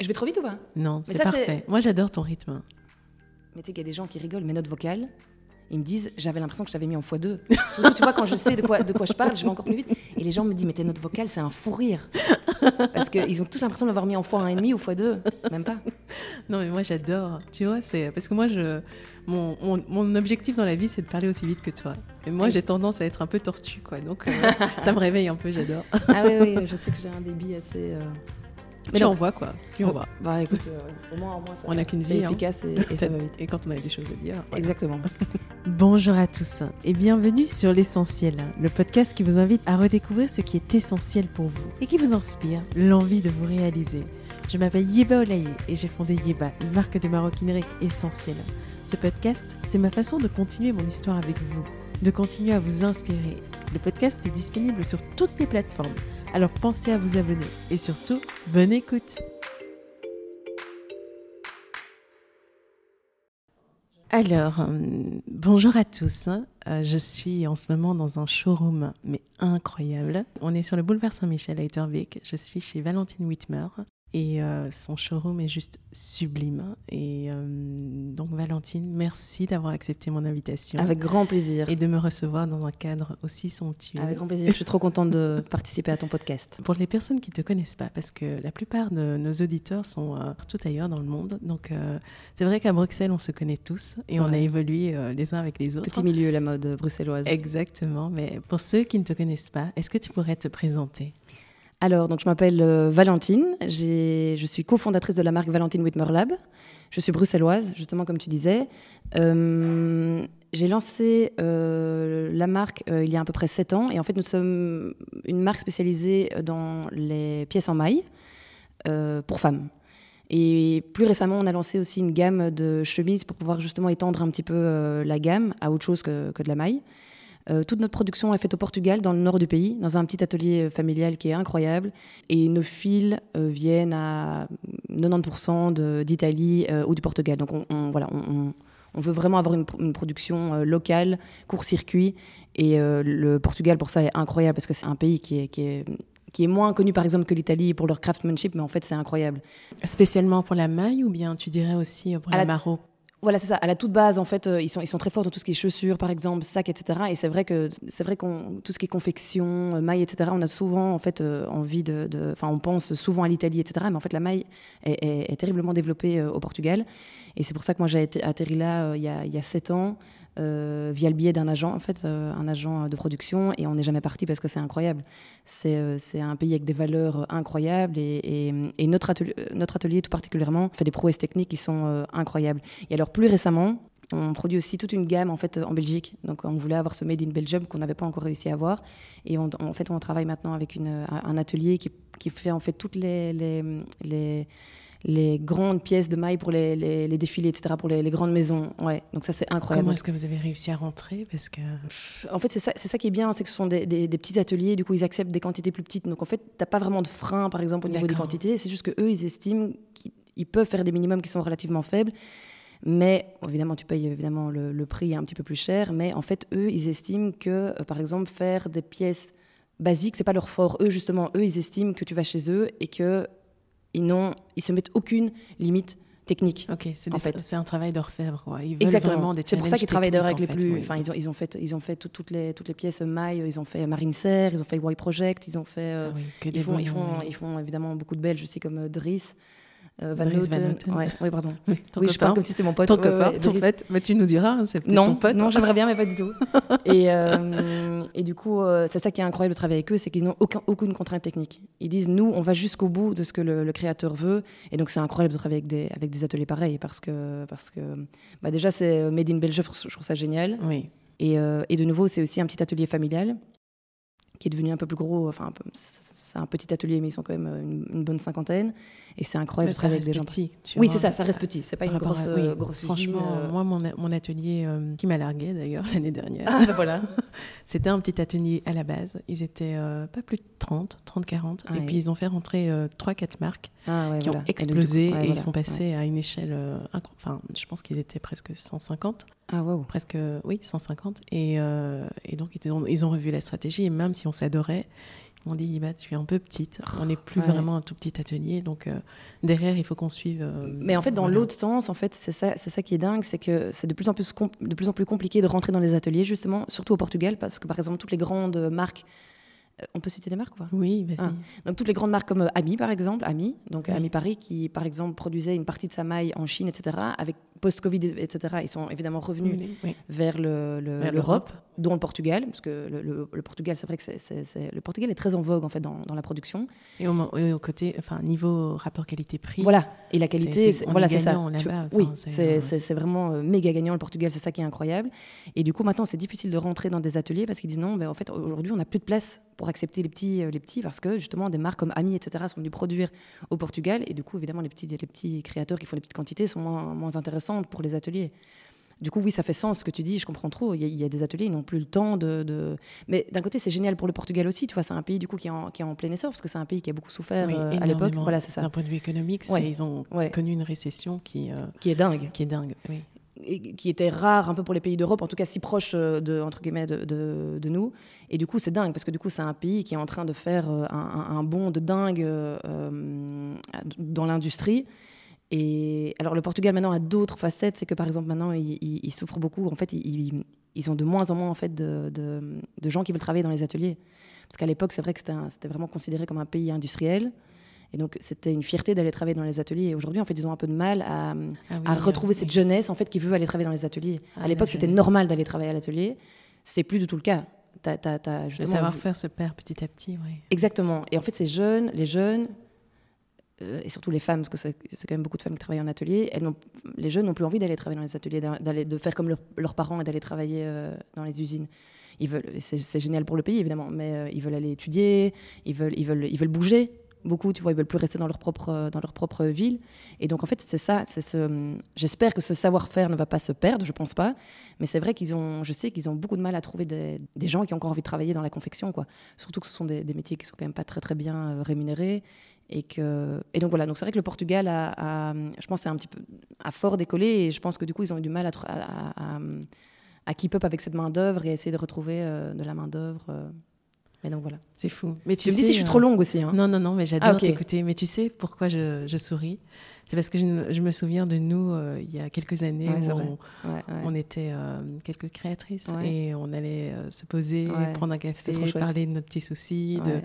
Je vais trop vite ou pas? Non, c'est parfait. Moi, j'adore ton rythme. Mais tu sais qu'il y a des gens qui rigolent, mes notes vocales, ils me disent j'avais l'impression que je t'avais mis en x2. Surtout, tu vois, quand je sais de quoi, de quoi je parle, je vais encore plus vite. Et les gens me disent mais tes notes vocales, c'est un fou rire. Parce qu'ils ont tous l'impression de l'avoir mis en x1,5 ou x2. Même pas. Non, mais moi, j'adore. Tu vois, c'est parce que moi, je, mon, mon, mon objectif dans la vie, c'est de parler aussi vite que toi. Et moi, Oui. j'ai tendance à être un peu tortue, quoi. Donc, euh, ça me réveille un peu. J'adore. Ah oui, oui, je sais que j'ai un débit assez. euh, Mais Puis on voit, quoi. Puis on voit. Bah écoute, euh, au moins, au moins ça On n'a qu'une vie, hein. efficace et, et ça va vite. Et quand on a des choses à dire. Exactement. Bonjour à tous et bienvenue sur L'Essentiel, le podcast qui vous invite à redécouvrir ce qui est essentiel pour vous et qui vous inspire l'envie de vous réaliser. Je m'appelle Yeba Olaye et j'ai fondé Yeba, une marque de maroquinerie essentielle. Ce podcast, c'est ma façon de continuer mon histoire avec vous, de continuer à vous inspirer. Le podcast est disponible sur toutes les plateformes, alors pensez à vous abonner et surtout, bonne écoute Alors, euh, bonjour à tous. Euh, je suis en ce moment dans un showroom, mais incroyable. On est sur le boulevard Saint-Michel à Etterbeek. Je suis chez Valentine Whitmer et euh, son showroom est juste sublime. Et euh, donc, Valentine, merci d'avoir accepté mon invitation Avec grand plaisir. et de me recevoir dans un cadre aussi somptueux. Avec grand plaisir. Je suis trop contente de participer à ton podcast. Pour les personnes qui ne te connaissent pas, parce que la plupart de nos auditeurs sont euh, partout ailleurs dans le monde, donc euh, c'est vrai qu'à Bruxelles, on se connaît tous et on a évolué les uns avec les autres. Petit milieu, la mode bruxelloise. Exactement, mais pour ceux qui ne te connaissent pas, est-ce que tu pourrais te présenter? Alors, donc, je m'appelle euh, Valentine. Je suis cofondatrice de la marque Valentine Whitmer Lab. Je suis bruxelloise, justement, comme tu disais. Euh, J'ai lancé euh, la marque il y a à peu près 7 ans. Et en fait, nous sommes une marque spécialisée dans les pièces en maille pour femmes. Et plus récemment, on a lancé aussi une gamme de chemises pour pouvoir justement étendre un petit peu la gamme à autre chose que, que de la maille. Euh, toute notre production est faite au Portugal, dans le nord du pays, dans un petit atelier euh, familial qui est incroyable. Et nos fils euh, viennent à 90% de- d'Italie euh, ou du Portugal. Donc on, on- voilà, on, veut vraiment avoir une, une production locale, court-circuit. Et le Portugal, pour ça, est incroyable parce que c'est un pays qui est, qui est, qui est moins connu, par exemple, que l'Italie pour leur craftsmanship, mais en fait, c'est incroyable. Spécialement pour la maille ou bien tu dirais aussi pour la- maro Voilà, c'est ça. À la toute base, en fait, euh, ils, sont, très forts dans tout ce qui est chaussures, par exemple, sacs, etc. Et c'est vrai que c'est vrai qu'on tout ce qui est confection, euh, maille, etc. On a souvent en fait euh, envie de, enfin, on pense souvent à l'Italie, etc. Mais en fait, la maille est, est- terriblement développée euh, au Portugal. Et c'est pour ça que moi j'ai atterri là il y a sept ans. Euh, via le biais d'un agent, en fait, euh, un agent de production, et on n'est jamais parti parce que c'est incroyable. C'est euh, un pays avec des valeurs euh, incroyables, et, et- notre, atelier, notre atelier tout particulièrement fait des prouesses techniques qui sont incroyables. Et alors plus récemment, on produit aussi toute une gamme en fait en Belgique. Donc on voulait avoir ce made in Belgium qu'on n'avait pas encore réussi à avoir. Et on- en fait on travaille maintenant avec une, un atelier qui, qui fait en fait toutes les, les grandes pièces de maille pour les, les, les défilés, etc. pour les, les grandes maisons. Ouais. Donc ça c'est incroyable. Comment est-ce que vous avez réussi à rentrer Parce que En fait, c'est ça, ça qui est bien, c'est que ce sont des, des- des petits ateliers, du coup, ils acceptent des quantités plus petites. Donc, en fait, tu n'as pas vraiment de frein, par exemple, au niveau des quantités. C'est juste qu'eux, ils estiment qu'ils ils peuvent faire des minimums qui sont relativement faibles. Mais, évidemment, tu payes évidemment le, le prix un petit peu plus cher. Mais, en fait, eux, ils estiment que, euh, par exemple, faire des pièces basiques, c'est pas leur fort. Eux, justement, eux, ils estiment que tu vas chez eux et que ils n'ont, ils se mettent aucune limite technique. ok, c'est En des- fait. c'est un travail d'orfèvre. Quoi. Ils veulent Exactement. vraiment des C'est pour ça qu'ils travaillent d'ailleurs avec les plus. Enfin, ils ont, ils ont fait, ils ont fait tout- toutes les toutes les pièces mailles. Ils ont fait Marine Serre, ils ont fait Y Project, ils ont fait. euh, Ah oui, que ils font, ils font, ils font évidemment beaucoup de Belges aussi comme euh, Dries, euh, Van Noten. Ouais, oui, pardon. Oui, je parle comme si c'était mon pote. Ton copain, ton pote. Mais tu nous diras, hein, c'est ton pote. non, j'aimerais bien, mais pas du tout. et, euh, et du coup, euh, c'est ça qui est incroyable de travailler avec eux, c'est qu'ils n'ont aucun, aucune contrainte technique. Ils disent, nous, on va jusqu'au bout de ce que le, le créateur veut. Et donc, c'est incroyable de travailler avec des, avec des ateliers pareils, parce que, parce que bah, déjà, c'est Made in Belgium, je trouve ça génial. Oui. Et, euh, et de nouveau, c'est aussi un petit atelier familial qui est devenu un peu plus gros. Enfin, c'est un petit atelier, mais ils sont quand même une, une bonne cinquantaine. Et c'est incroyable de ça travailler avec reste des gens. petit. Oui, c'est ça, ça reste petit. C'est pas une grosse, à- oui, euh, grosse usine. Franchement, euh. moi, mon, mon atelier euh, qui m'a largué d'ailleurs l'année dernière, Ah, bah voilà. c'était un petit atelier à la base. Ils étaient euh, pas plus de 30, 30, 40. Ah et oui. puis ils ont fait rentrer 3-4 marques Ah, ouais, qui voilà. ont Et donc, du coup, explosé et, ouais, ils voilà, sont passés ouais. à une échelle. euh, Enfin, je pense qu'ils étaient presque 150. Ah, wow. Presque, oui, 150. Et, euh, et donc, ils ont, ils ont revu la stratégie. Et même si on s'adorait, On dit, bah, tu es un peu petite. On n'est plus Ouais. vraiment un tout petit atelier. Donc, euh, derrière, il faut qu'on suive. euh, Mais en fait, dans voilà. l'autre sens, en fait, c'est ça, c'est ça qui est dingue, c'est que c'est de plus en plus de plus en plus compliqué de rentrer dans les ateliers, justement, surtout au Portugal, parce que par exemple, toutes les grandes marques, euh, on peut citer des marques, quoi. Oui, vas-y. Ah. Donc toutes les grandes marques comme Ami, par exemple, Ami, donc Oui. Ami Paris, qui par exemple produisait une partie de sa maille en Chine, etc. Avec post-Covid, etc. Ils sont évidemment revenus Oui, oui. vers le- le- Vers l'Europe, dont le Portugal, parce que le, Portugal, c'est vrai que c'est, le Portugal est très en vogue en fait dans, dans la production. Et au, mo- et au côté, enfin, niveau rapport qualité-prix. Voilà, et la qualité, c'est- voilà, est c'est ça. Tu- oui, c'est, vraiment euh, méga gagnant le Portugal, c'est ça qui est incroyable. Et du coup, maintenant, c'est difficile de rentrer dans des ateliers parce qu'ils disent non, en fait, aujourd'hui, on n'a plus de place pour accepter les petits, euh, les petits parce que justement, des marques comme Ami, etc., sont venues produire au Portugal. Et du coup, évidemment, les petits, les petits créateurs qui font des petites quantités sont moins, moins pour les ateliers. Du coup, oui, ça fait sens ce que tu dis, je comprends trop. Il y a, il y a des ateliers, ils n'ont plus le temps de. de- Mais d'un côté, c'est génial pour le Portugal aussi, tu vois, c'est un pays du coup qui est en, qui est en plein essor parce que c'est un pays qui a beaucoup souffert oui, euh, à l'époque. Voilà, c'est ça. D'un point de vue économique, Ouais. ils ont Ouais. connu une récession qui, euh, Qui est dingue. qui est dingue. Oui. et qui était rare un peu pour les pays d'Europe, en tout cas si proche euh, de, entre guillemets, de, de- de nous. Et du coup, c'est dingue, parce que du coup, c'est un pays qui est en train de faire un, un- un bond de dingue euh, dans l'industrie. Et alors, le Portugal maintenant a d'autres facettes, c'est que par exemple, maintenant, ils, ils- ils souffrent beaucoup. En fait, ils, ont de moins en moins en fait, de, de- de gens qui veulent travailler dans les ateliers. Parce qu'à l'époque, c'est vrai que c'était vraiment considéré comme un pays industriel. Et donc, c'était une fierté d'aller travailler dans les ateliers. Et aujourd'hui, en fait, ils ont un peu de mal à, Ah oui, à retrouver cette jeunesse en fait qui veut aller travailler dans les ateliers. Ah, à l'époque, c'était normal d'aller travailler à l'atelier. C'est plus du tout le cas. Le savoir-faire se perd petit à petit. Oui. Exactement. Et en fait, ces jeunes, les jeunes, et surtout les femmes, parce que c'est quand même beaucoup de femmes qui travaillent en atelier, elles les jeunes n'ont plus envie d'aller travailler dans les ateliers, de faire comme leur- leurs parents et d'aller travailler euh, dans les usines. C'est, génial pour le pays évidemment, mais euh, ils veulent aller étudier, ils veulent, ils veulent, ils veulent bouger beaucoup, tu vois, ils veulent plus rester dans leur propre, euh, dans leur propre ville. Et donc en fait, c'est ça. C'est ce, j'espère que ce savoir-faire ne va pas se perdre, je pense pas, mais c'est vrai qu'ils ont, je sais qu'ils ont beaucoup de mal à trouver des, gens qui ont encore envie de travailler dans la confection, quoi. Surtout que ce sont des, des métiers qui sont quand même pas très très bien euh, rémunérés. Et, que, et donc voilà, donc c'est vrai que le Portugal a, a- je pense, a un petit peu a fort décollé et je pense que du coup ils ont eu du mal à, à, à- à keep up avec cette main d'œuvre et essayer de retrouver euh, de la main d'œuvre. euh. Mais donc voilà. C'est fou. Mais Tu, me dis si je suis euh, trop longue aussi. Hein. Non, non, non, mais j'adore Ah, t'écouter. Mais tu sais pourquoi je, je souris? C'est parce que je, me souviens de nous euh, il y a quelques années Ouais, où on, Ouais, ouais. on était euh, quelques créatrices et on allait euh, se poser, prendre un café, parler de nos petits soucis, de-.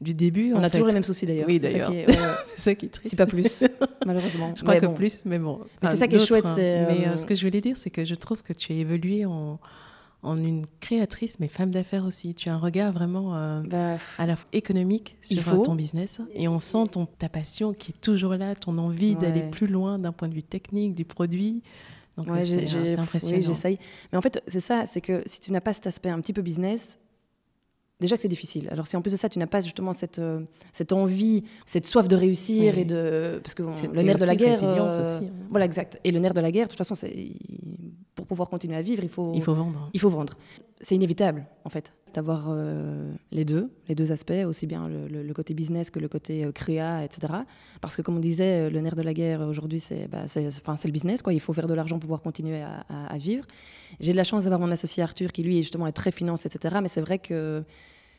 Du début. On en a toujours les mêmes soucis d'ailleurs. Oui, C'est ça d'ailleurs. ouais. C'est ça qui est triste. Si pas plus, malheureusement. Je crois Mais que bon. plus, mais bon. Mais c'est Enfin, ça qui est chouette, hein. Mais euh, euh, ce que je voulais dire, c'est que je trouve que tu as évolué en, en une créatrice, mais femme d'affaires aussi. Tu as un regard vraiment euh, Bah, à la fois économique sur faut. ton business et on sent ton, ta passion qui est toujours là, ton envie d'aller plus loin d'un point de vue technique du produit. Donc Ouais, c'est j'ai- c'est oui, impressionnant. j'essaye. Mais en fait, c'est ça, c'est que si tu n'as pas cet aspect un petit peu business, déjà que c'est difficile. Alors si en plus de ça, tu n'as pas justement cette, euh, cette envie, cette soif de réussir Oui. et de... Parce que le nerf de la guerre... euh, aussi, hein. Voilà, exact. Et le nerf de la guerre, de toute façon, c'est pour pouvoir continuer à vivre, il faut... il faut vendre. Il faut vendre. C'est inévitable, en fait, d'avoir euh, les deux, les deux aspects, aussi bien le, le- le côté business que le côté euh, créa, etc. Parce que, comme on disait, euh, le nerf de la guerre aujourd'hui, c'est bah, le business. Quoi. Il faut faire de l'argent pour pouvoir continuer à, à- à vivre. J'ai de la chance d'avoir mon associé Arthur, qui lui, justement, est très finance, etc. Mais c'est vrai que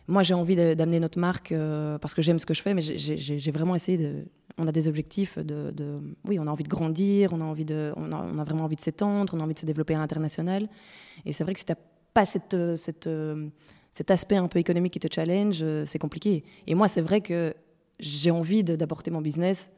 moi, j'ai envie d'amener notre marque euh, parce que j'aime ce que je fais, mais j'ai vraiment essayé de. On a des objectifs de, de- Oui, on a envie de grandir, on a, envie de, on a, on a vraiment envie de s'étendre, on a envie de se développer à l'international. Et c'est vrai que si tu n'as pas cette, euh, cette, euh, cet aspect un peu économique qui te challenge, euh, c'est compliqué. Et moi, c'est vrai que j'ai envie d'apporter mon business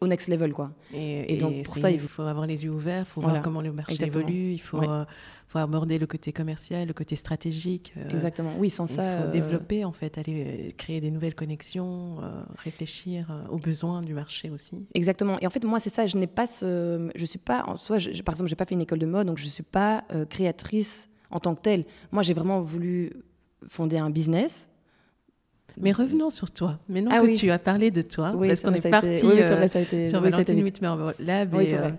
au next level, quoi. Et, Et donc, et pour ça, il il faut avoir les yeux ouverts, il faut Voilà. voir comment le marché Exactement. évolue, il faut, Ouais. euh, faut aborder le côté commercial, le côté stratégique. euh, Exactement. Oui, sans Il ça. faut euh, développer, en fait, aller euh, créer des nouvelles connexions, réfléchir aux besoins du marché aussi. Exactement. Et en fait, moi, c'est ça. Je n'ai pas ce. Je suis pas. En soi, je- par exemple, j'ai pas fait une école de mode, donc je suis pas créatrice en tant que telle. Moi, j'ai vraiment voulu fonder un business. Mais revenons sur toi. Maintenant Ah que oui. tu as parlé de toi, Oui, parce qu'on est parti oui, euh, sur Valentine. Whitmer Lab. Et, euh.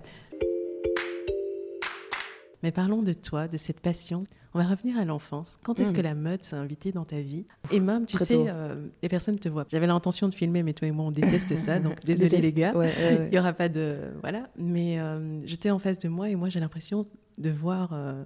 Mais parlons de toi, de cette passion. On va revenir à l'enfance. Quand est-ce Mm. que la mode s'est invitée dans ta vie? Et même, tu Très sais, euh, les personnes te voient. J'avais l'intention de filmer, mais toi et moi, on déteste ça. Donc, désolé les gars. Ouais, ouais, ouais. Il n'y aura pas de. Voilà. Mais euh, j'étais en face de moi et moi, j'ai l'impression de voir euh,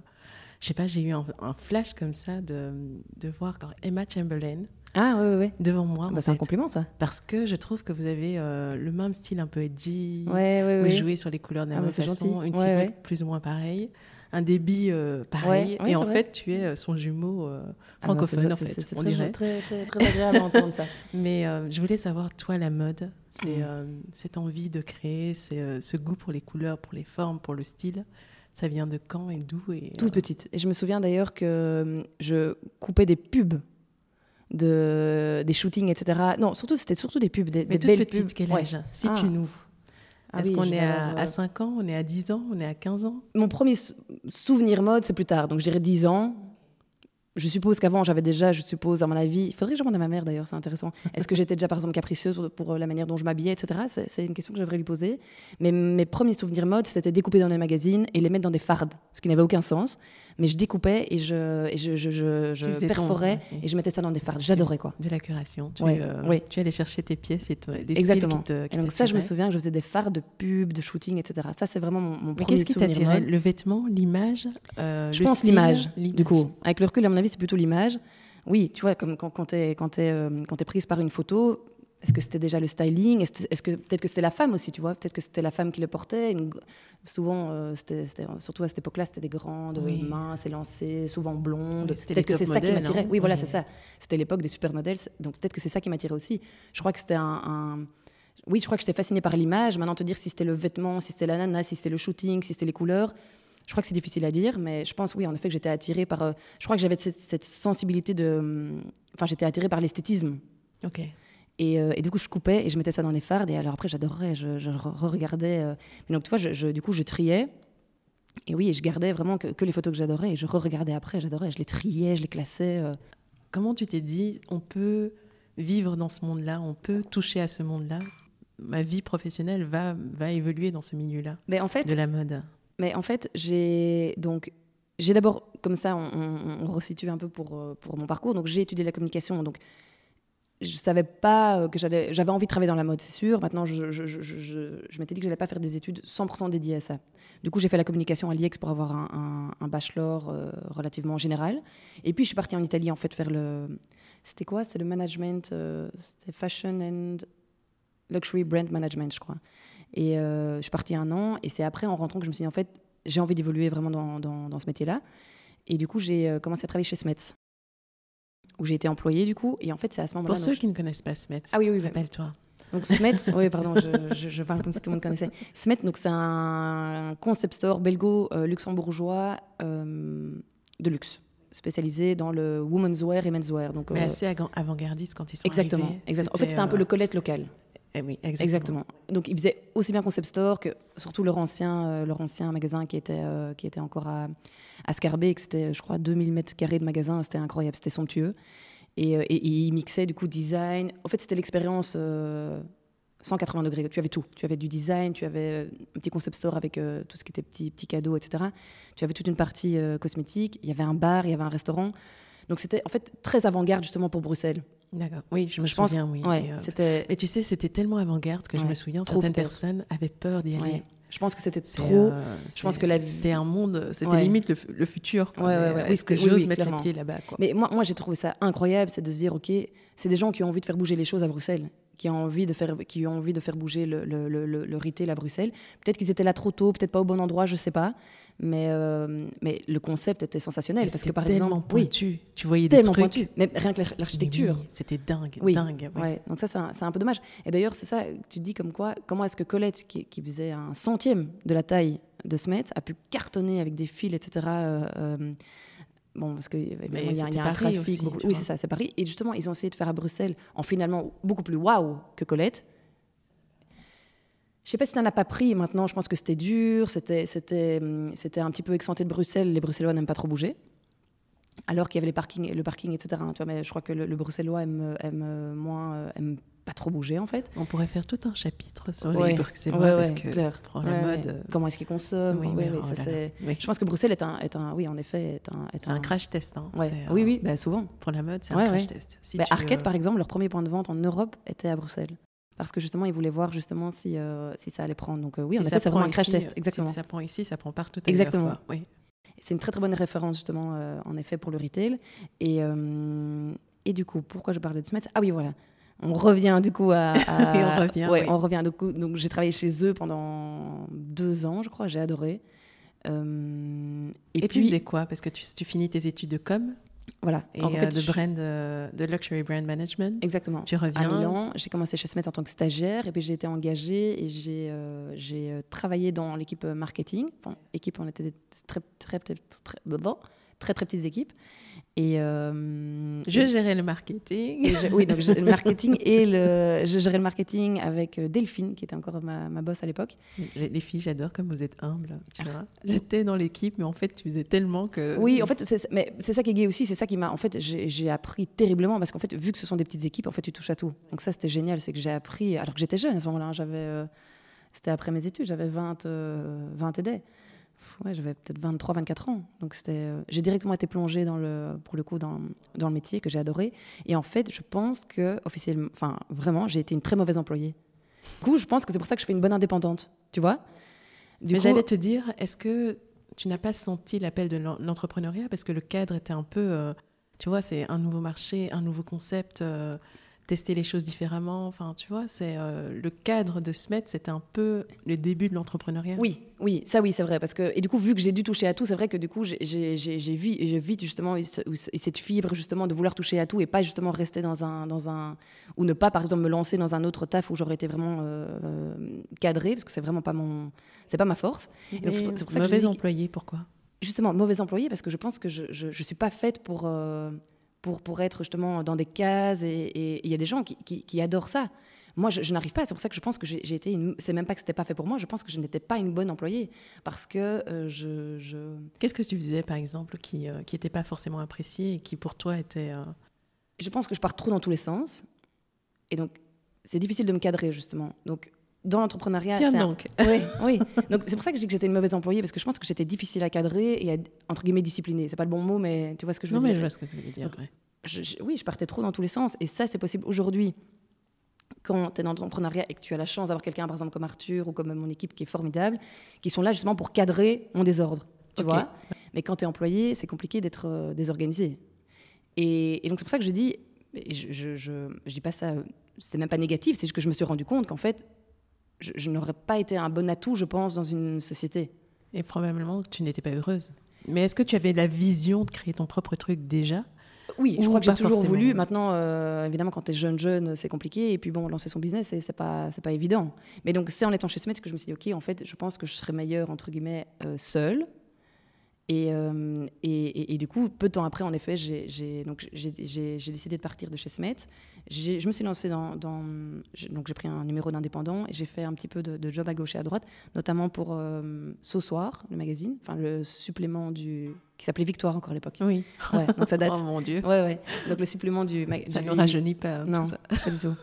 Je sais pas, j'ai eu un, un flash comme ça de, de voir quand Emma Chamberlain Ah, devant moi. Ah bah, c'est un compliment, ça. Parce que je trouve que vous avez euh, le même style un peu edgy. Ouais, ouais, Vous ouais. jouez sur les couleurs de la Ah, même bah, façon, gentil. une silhouette plus ou moins pareille, un débit euh, pareil. Ouais, et en vrai. fait, tu es euh, son jumeau euh, Ah, francophone, c'est- en fait, on très, dirait. très, très, très agréable à entendre ça. Mais euh, je voulais savoir, toi, la mode, c'est Mm. euh, cette envie de créer, c'est ce goût pour les couleurs, pour les formes, pour le style. Ça vient de quand et d'où et, Toute petite. Et je me souviens d'ailleurs que je coupais des pubs, de, des shootings, etc. Non, surtout, c'était surtout des pubs, des, Mais des toute belles petite, pubs. quel Ouais. âge? Si Ah. tu nous. Ah Est-ce oui, qu'on est à, à euh, 5 ans, on est à 10 ans, on est à 15 ans? Mon premier sou- souvenir mode, c'est plus tard. Donc, je dirais 10 ans. Je suppose qu'avant, j'avais déjà, je suppose, à mon avis, il faudrait que je demande à ma mère d'ailleurs, c'est intéressant. Est-ce que j'étais déjà, par exemple, capricieuse pour euh, la manière dont je m'habillais, etc. C'est une question que je devrais lui poser. Mais mes premiers souvenirs mode, c'était découper dans des magazines et les mettre dans des fardes, ce qui n'avait aucun sens. Mais je découpais et je, et je, je, je, ton- perforais ouais. et je mettais ça dans des fardes. J'adorais quoi. De la curation. Tu, Ouais, euh, ouais. tu allais chercher tes pièces et les Exactement. styles qui te qui Et donc ça, je me souviens que je faisais des fards de pubs, de shooting, etc. Ça, c'est vraiment mon, mon Mais premier qu'est-ce qui souvenir t'attirait. Le vêtement, l'image euh, Je le pense l'image, du coup. Avec le recul, à mon avis, c'est plutôt l'image. Oui, tu vois, comme quand, quand tu es, quand t'es, euh, quand t'es prise par une photo, est-ce que c'était déjà le styling? Est-ce que peut-être que c'était la femme aussi, tu vois? Peut-être que c'était la femme qui le portait. une souvent, euh, c'était, surtout à cette époque-là, c'était des grandes Oui. mains élancées, souvent blondes. Oui, peut-être que c'est ça qui m'attirait. hein. Oui, voilà, Oui. c'est ça. C'était l'époque des supermodèles, donc peut-être que c'est ça qui m'attirait aussi. Je crois que c'était un, un- Oui, je crois que j'étais fascinée par l'image. Maintenant, te dire si c'était le vêtement, si c'était la nana, si c'était le shooting, si c'était les couleurs, je crois que c'est difficile à dire, mais je pense, oui, en effet, que j'étais attirée par. euh, je crois que j'avais cette, cette sensibilité de. hum, Enfin, j'étais attirée par l'esthétisme. Ok. Et, euh, et du coup, je coupais et je mettais ça dans les fardes. Et alors après, j'adorais, je, je re-regardais. euh, mais donc, tu vois, je, je- du coup, je triais. Et oui, et je gardais vraiment que, que les photos que j'adorais. Et je re-regardais après, j'adorais. Je les triais, je les classais. euh. Comment tu t'es dit, on peut vivre dans ce monde-là, on peut toucher à ce monde-là? Ma vie professionnelle va, va évoluer dans ce milieu-là Mais en fait, de la mode. Mais en fait, j'ai donc j'ai d'abord comme ça, on, on, on resitue un peu pour pour mon parcours. Donc j'ai étudié la communication, donc je savais pas euh, que j'allais. J'avais envie de travailler dans la mode, c'est sûr. Maintenant, je, m'étais dit que j'allais pas faire des études 100% dédiées à ça. Du coup, j'ai fait la communication à l'IEX pour avoir un, bachelor euh, relativement général. Et puis, je suis partie en Italie en fait faire le. C'était quoi? C'était le management. euh, C'était fashion and luxury brand management, je crois. Et je suis partie un an. Et c'est après, en rentrant, que je me suis dit en fait, j'ai envie d'évoluer vraiment dans, dans, ce métier-là. Et du coup, j'ai commencé à travailler chez Smets, où j'ai été employée du coup. Et en fait, c'est à ce moment-là. Pour ceux qui ne connaissent pas Smets, Ah oui, oui, oui. rappelle-toi. donc Smet, oui, pardon, je, je- je parle comme si tout le monde connaissait. Smet, donc c'est un concept store belgo-luxembourgeois euh, de luxe, spécialisé dans le women's wear et men's wear. Donc, Mais euh, assez avant- avant-gardiste quand ils sont exactement, arrivés. exactement. En fait, c'était un peu euh, le Colette local. Eh oui, exactement. Donc, ils faisaient aussi bien concept store que surtout leur ancien, euh, leur ancien magasin qui était, euh, qui était encore à, à Scarbeck. C'était, je crois, 2000 mètres carrés de magasin. C'était incroyable, c'était somptueux. Et, euh, et- et ils mixaient du coup design. En fait, c'était l'expérience euh, 180 degrés. Tu avais tout. Tu avais du design, tu avais euh, un petit concept store avec euh, tout ce qui était petits petits cadeaux, etc. Tu avais toute une partie euh, cosmétique. Il y avait un bar, il y avait un restaurant. Donc, c'était en fait très avant-garde justement pour Bruxelles. D'accord. Oui, je me Je pense- souviens, oui. Ouais, Et, euh. Mais tu sais, c'était tellement avant-garde que je Ouais, me souviens, trop certaines personnes avaient peur d'y aller. ouais. Je pense que c'était trop. euh, je pense que la- c'était un monde, c'était Ouais. limite le, futur. Quoi. Ouais, ouais, ouais. euh, Oui, Est-ce que j'ose oui, mettre les pieds là-bas. Mais moi, moi j'ai trouvé ça incroyable, c'est de se dire, ok, c'est des gens qui ont envie de faire bouger les choses à Bruxelles, qui ont envie de faire, qui ont envie de faire bouger le, le, le, le- le retail à Bruxelles. Peut-être qu'ils étaient là trop tôt, peut-être pas au bon endroit, je sais pas. Mais, euh, mais le concept était sensationnel parce que par tellement exemple, oui, pointu. Tu voyais des tellement trucs. pointu. Mais rien que l'ar- l'architecture. Oui, c'était dingue, Oui, dingue. ouais. Ouais, donc ça, c'est un, un peu dommage. Et d'ailleurs, c'est ça, tu dis comme quoi, comment est-ce que Colette, qui, qui faisait un centième de la taille de Smet, a pu cartonner avec des fils, etc. euh, euh, bon, parce qu'il y, a- Mais il y a un trafic. aussi, beaucoup- oui, c'est ça, c'est Paris. Et justement, ils ont essayé de faire à Bruxelles en finalement beaucoup plus waouh que Colette. Je sais pas si ça n'a pas pris maintenant, je pense que c'était dur, c'était, c'était, hum, c'était un petit peu excentré de Bruxelles, les Bruxellois n'aiment pas trop bouger. Alors qu'il y avait les parkings, le parking, etc. hein, tu vois, mais je crois que le, le Bruxellois aime, aime euh, moins, euh, aime pas trop bouger en fait. On pourrait faire tout un chapitre sur Ouais, les Bruxellois ouais, parce que clair. la mode, euh, Comment est-ce qu'ils consomment oui, Oui, oh ça, Oui. Je pense que Bruxelles est un, est un, oui, en effet, est un, est un crash test. hein. Ouais. C'est, Oui, oui, bah, souvent. Pour la mode, c'est un crash test. Si Bah, euh, par exemple, leur premier point de vente en Europe était à Bruxelles. Parce que justement, ils voulaient voir justement si, euh, si ça allait prendre. Donc euh, oui, si en ça effet, c'est prend vraiment un crash ici, test. Exactement. Si ça prend ici, ça prend partout. Exactement. quoi. Oui. c'est une très très bonne référence justement, en effet, pour le retail. Et, et du coup, pourquoi je parlais de Smet Ah oui, voilà. On revient du coup à. on revient. Ouais, on revient. Du coup, donc j'ai travaillé chez eux pendant deux ans, je crois. J'ai adoré. Euh, et, puis, tu faisais quoi? Parce que tu, tu, finis tes études de com. Voilà. Et en fait, de brand, euh, de luxury brand management. Exactement. Tu reviens. À Milan, j'ai commencé chez Smet en tant que stagiaire et puis j'ai été engagée et j'ai euh, j'ai travaillé dans l'équipe marketing. Bon, équipe, on était très très très très, très, très, très petites équipes. Et euh, je gérais le marketing. oui, donc le marketing et le, je gérais le marketing avec euh, Delphine, qui était encore ma, ma boss à l'époque. Les, filles, j'adore comme vous êtes humbles. Tu vois. J'étais dans l'équipe, mais en fait, tu faisais tellement que. Oui, en fait, c'est, mais c'est ça qui est gay aussi. C'est ça qui m'a. En fait, j'ai, appris terriblement parce qu'en fait, vu que ce sont des petites équipes, en fait, tu touches à tout. Donc ça, c'était génial. C'est que j'ai appris, alors que j'étais jeune à ce moment-là. Hein, j'avais, euh, c'était après mes études, j'avais 20, 20 et ouais, j'avais peut-être 23, 24 ans. Donc c'était, euh, j'ai directement été plongée dans le, pour le coup dans, dans le métier que j'ai adoré. Et en fait, je pense que officiellement, enfin vraiment, j'ai été une très mauvaise employée. Du coup, je pense que c'est pour ça que je fais une bonne indépendante, tu vois. Du Mais j'allais te dire, est-ce que tu n'as pas senti l'appel de l'entrepreneuriat? Parce que le cadre était un peu, euh, tu vois, c'est un nouveau marché, un nouveau concept. Euh, tester les choses différemment. Enfin, tu vois, c'est euh, le cadre de Smet, c'était un peu le début de l'entrepreneuriat. Oui, oui, ça oui, c'est vrai. Parce que, et du coup, vu que j'ai dû toucher à tout, c'est vrai que du coup, j'ai vu, et vu justement cette fibre justement de vouloir toucher à tout et pas justement rester dans un, dans un. ou ne pas, par exemple, me lancer dans un autre taf où j'aurais été vraiment euh, euh, cadré, parce que c'est vraiment pas mon. c'est pas ma force. c'est pour ça mauvais employé, pourquoi? Justement, mauvais employé, parce que je pense que je ne suis pas faite pour pour, pour être justement dans des cases. Et il y a des gens qui, qui, adorent ça. Moi, je, n'arrive pas. C'est pour ça que je pense que j'ai été. Une... C'est même pas que c'était pas fait pour moi. Je pense que je n'étais pas une bonne employée parce que euh, je. je... Qu'est-ce que tu faisais, par exemple, qui n'était euh, pas forcément apprécié et qui pour toi était. Euh, je pense que je pars trop dans tous les sens. Et donc, c'est difficile de me cadrer, justement. Donc, dans l'entrepreneuriat. Tiens donc. Oui, oui. Donc c'est pour ça que je dis que j'étais une mauvaise employée parce que je pense que j'étais difficile à cadrer et à, entre guillemets disciplinée. C'est pas le bon mot, mais tu vois ce que je veux dire. Non, mais je vois ce que tu veux dire. oui, je partais trop dans tous les sens et ça c'est possible aujourd'hui. Quand tu es dans l'entrepreneuriat et que tu as la chance d'avoir quelqu'un, par exemple, comme Arthur ou comme mon équipe qui est formidable, qui sont là justement pour cadrer mon désordre. Tu vois Mais quand tu es employé, c'est compliqué d'être euh, désorganisé. Et, donc c'est pour ça que je dis, je, je, je, je dis pas ça, c'est même pas négatif, c'est juste que je me suis rendu compte qu'en fait, je, n'aurais pas été un bon atout, je pense, dans une société. Et probablement que tu n'étais pas heureuse. Mais est-ce que tu avais la vision de créer ton propre truc déjà? Oui, je crois que j'ai toujours voulu. Maintenant, euh, évidemment, quand tu es jeune, jeune, c'est compliqué. Et puis, bon, lancer son business, c'est pas, pas évident. Mais donc, c'est en étant chez Smith que je me suis dit, OK, en fait, je pense que je serais meilleure, entre guillemets, euh, seule. Euh, et, et, et, du coup, peu de temps après, en effet, j'ai décidé de partir de chez Smet. Je me suis lancée dans. dans donc, j'ai pris un numéro d'indépendant et j'ai fait un petit peu de, job à gauche et à droite, notamment pour euh, Ce Soir, le magazine, enfin le supplément du. qui s'appelait Victoire encore à l'époque. Oui. Ouais, donc ça date. oh mon Dieu. Ouais, ouais. Donc, le supplément du. Ça ne rajeunit pas. Non, tout ça. pas du tout.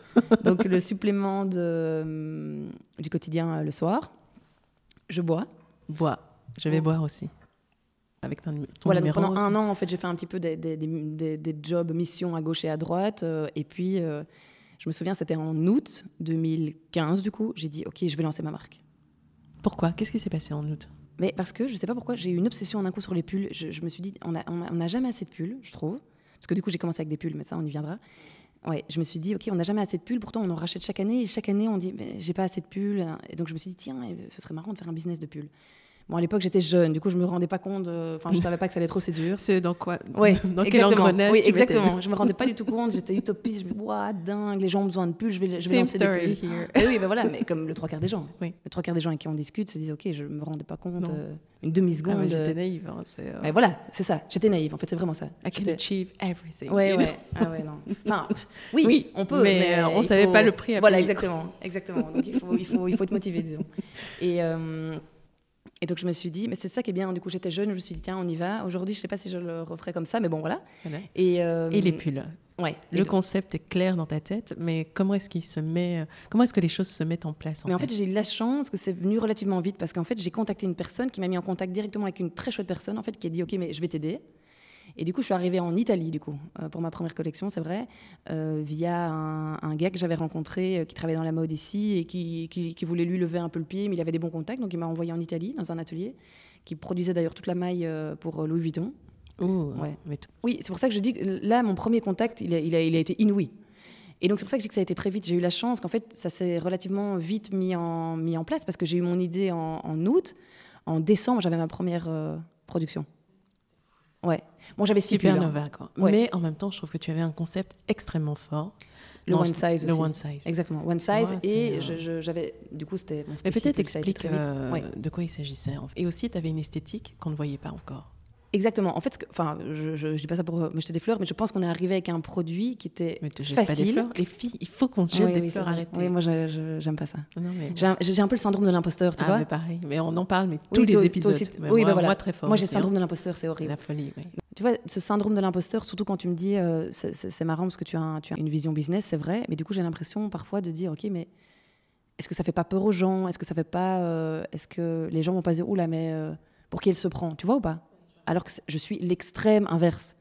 donc, le supplément de, du quotidien euh, le soir. Je bois. Bois. Je vais boire aussi avec ton, voilà, numéro. pendant un an, en fait, j'ai fait un petit peu des, des, des, des jobs, missions à gauche et à droite. Euh, et puis, euh, je me souviens, c'était en août 2015, du coup, j'ai dit, OK, je vais lancer ma marque. Pourquoi? Qu'est-ce qui s'est passé en août? Mais parce que je sais pas pourquoi j'ai eu une obsession en un coup sur les pulls. Je, me suis dit, on n'a on a, jamais assez de pulls, je trouve. Parce que du coup, j'ai commencé avec des pulls, mais ça, on y viendra. Ouais, je me suis dit, ok, on n'a jamais assez de pulls, pourtant on en rachète chaque année, et chaque année on dit, mais j'ai pas assez de pulls. Et donc je me suis dit, tiens, ce serait marrant de faire un business de pulls. Bon, à l'époque, j'étais jeune, du coup, je me rendais pas compte. Enfin, je savais pas que ça allait être aussi dur. C'est dans quoi? Oui, dans quel engrenage Oui, exactement. Je me rendais pas du tout compte. J'étais utopiste. Je me disais, waouh, dingue, les gens ont besoin de pulls. Je vais, je vais lancer story des Here. Et oui, ben voilà, mais comme le trois quarts des gens. Oui. Le trois quarts des gens avec qui on discute se disent, ok, je me rendais pas compte. Euh, une demi seconde. Ah, j'étais naïve. Hein, euh... mais voilà, c'est ça. J'étais naïve. En fait, c'est vraiment ça. I can achieve everything. Ouais, ouais. Ah ouais, non. Enfin, oui, oui, on peut, mais, mais on savait pas le prix. À voilà, exactement, exactement. Donc il faut, il faut, il faut être motivé, disons. Et euh, et donc je me suis dit, mais c'est ça qui est bien. Du coup, j'étais jeune, je me suis dit, tiens, on y va. Aujourd'hui, je sais pas si je le referai comme ça, mais bon, voilà. Et, euh, Et, les pulls. Ouais. Le concept est clair dans ta tête, mais comment est-ce qu'il se met Comment est-ce que les choses se mettent en place Mais en fait, j'ai eu la chance que c'est venu relativement vite parce qu'en fait, j'ai contacté une personne qui m'a mis en contact directement avec une très chouette personne en fait qui a dit, ok, mais je vais t'aider. Et du coup, je suis arrivée en Italie, du coup, euh, pour ma première collection, c'est vrai, euh, via un, un gars que j'avais rencontré euh, qui travaillait dans la mode ici et qui, qui- qui voulait lui lever un peu le pied, mais il avait des bons contacts, donc il m'a envoyé en Italie, dans un atelier, qui produisait d'ailleurs toute la maille euh, pour Louis Vuitton. Oh, Ouais. mais Oui, c'est pour ça que je dis que là, mon premier contact, il a, il a- il a été inouï. Et donc, c'est pour ça que je dis que ça a été très vite. J'ai eu la chance qu'en fait, ça s'est relativement vite mis en, mis en place parce que j'ai eu mon idée en, en août. En décembre, j'avais ma première production. Ouais. Bon, j'avais six super pulls, hein. nova, quoi. Ouais. Mais en même temps, je trouve que tu avais un concept extrêmement fort. Le Dans one size Le aussi. one size. Exactement, one size. vois, et euh, j'avais, du coup, c'était. bon, Mais peut-être explique euh, Ouais. de quoi il s'agissait. en fait. Et aussi, tu avais une esthétique qu'on ne voyait pas encore. Exactement. En fait, que- enfin, je, je dis pas ça pour euh, me jeter des fleurs, mais je pense qu'on est arrivé avec un produit qui était Mais facile. Les filles, il faut qu'on se jette Oui, des oui, fleurs, arrêtez. Oui, moi, j'aime pas ça. Mais... J'ai un, peu le syndrome de l'imposteur, tu ah, vois. mais pareil. Mais on en parle, mais tous Oui, les épisodes. aussi- Mais moi, bah voilà. moi, très fort. Moi, j'ai le aussi, syndrome hein. de l'imposteur, c'est horrible. La folie, oui. Tu vois, ce syndrome de l'imposteur, surtout quand tu me dis, euh, c'est- marrant parce que tu as, un- tu as une vision business, c'est vrai, mais du coup, j'ai l'impression parfois de dire, ok, mais est-ce que ça fait pas peur aux gens? Est-ce que ça fait pas, euh, est-ce que les gens vont pas dire, oula, mais euh, pour qui elle se prend, tu vois ou pas? Alors que je suis l'extrême inverse.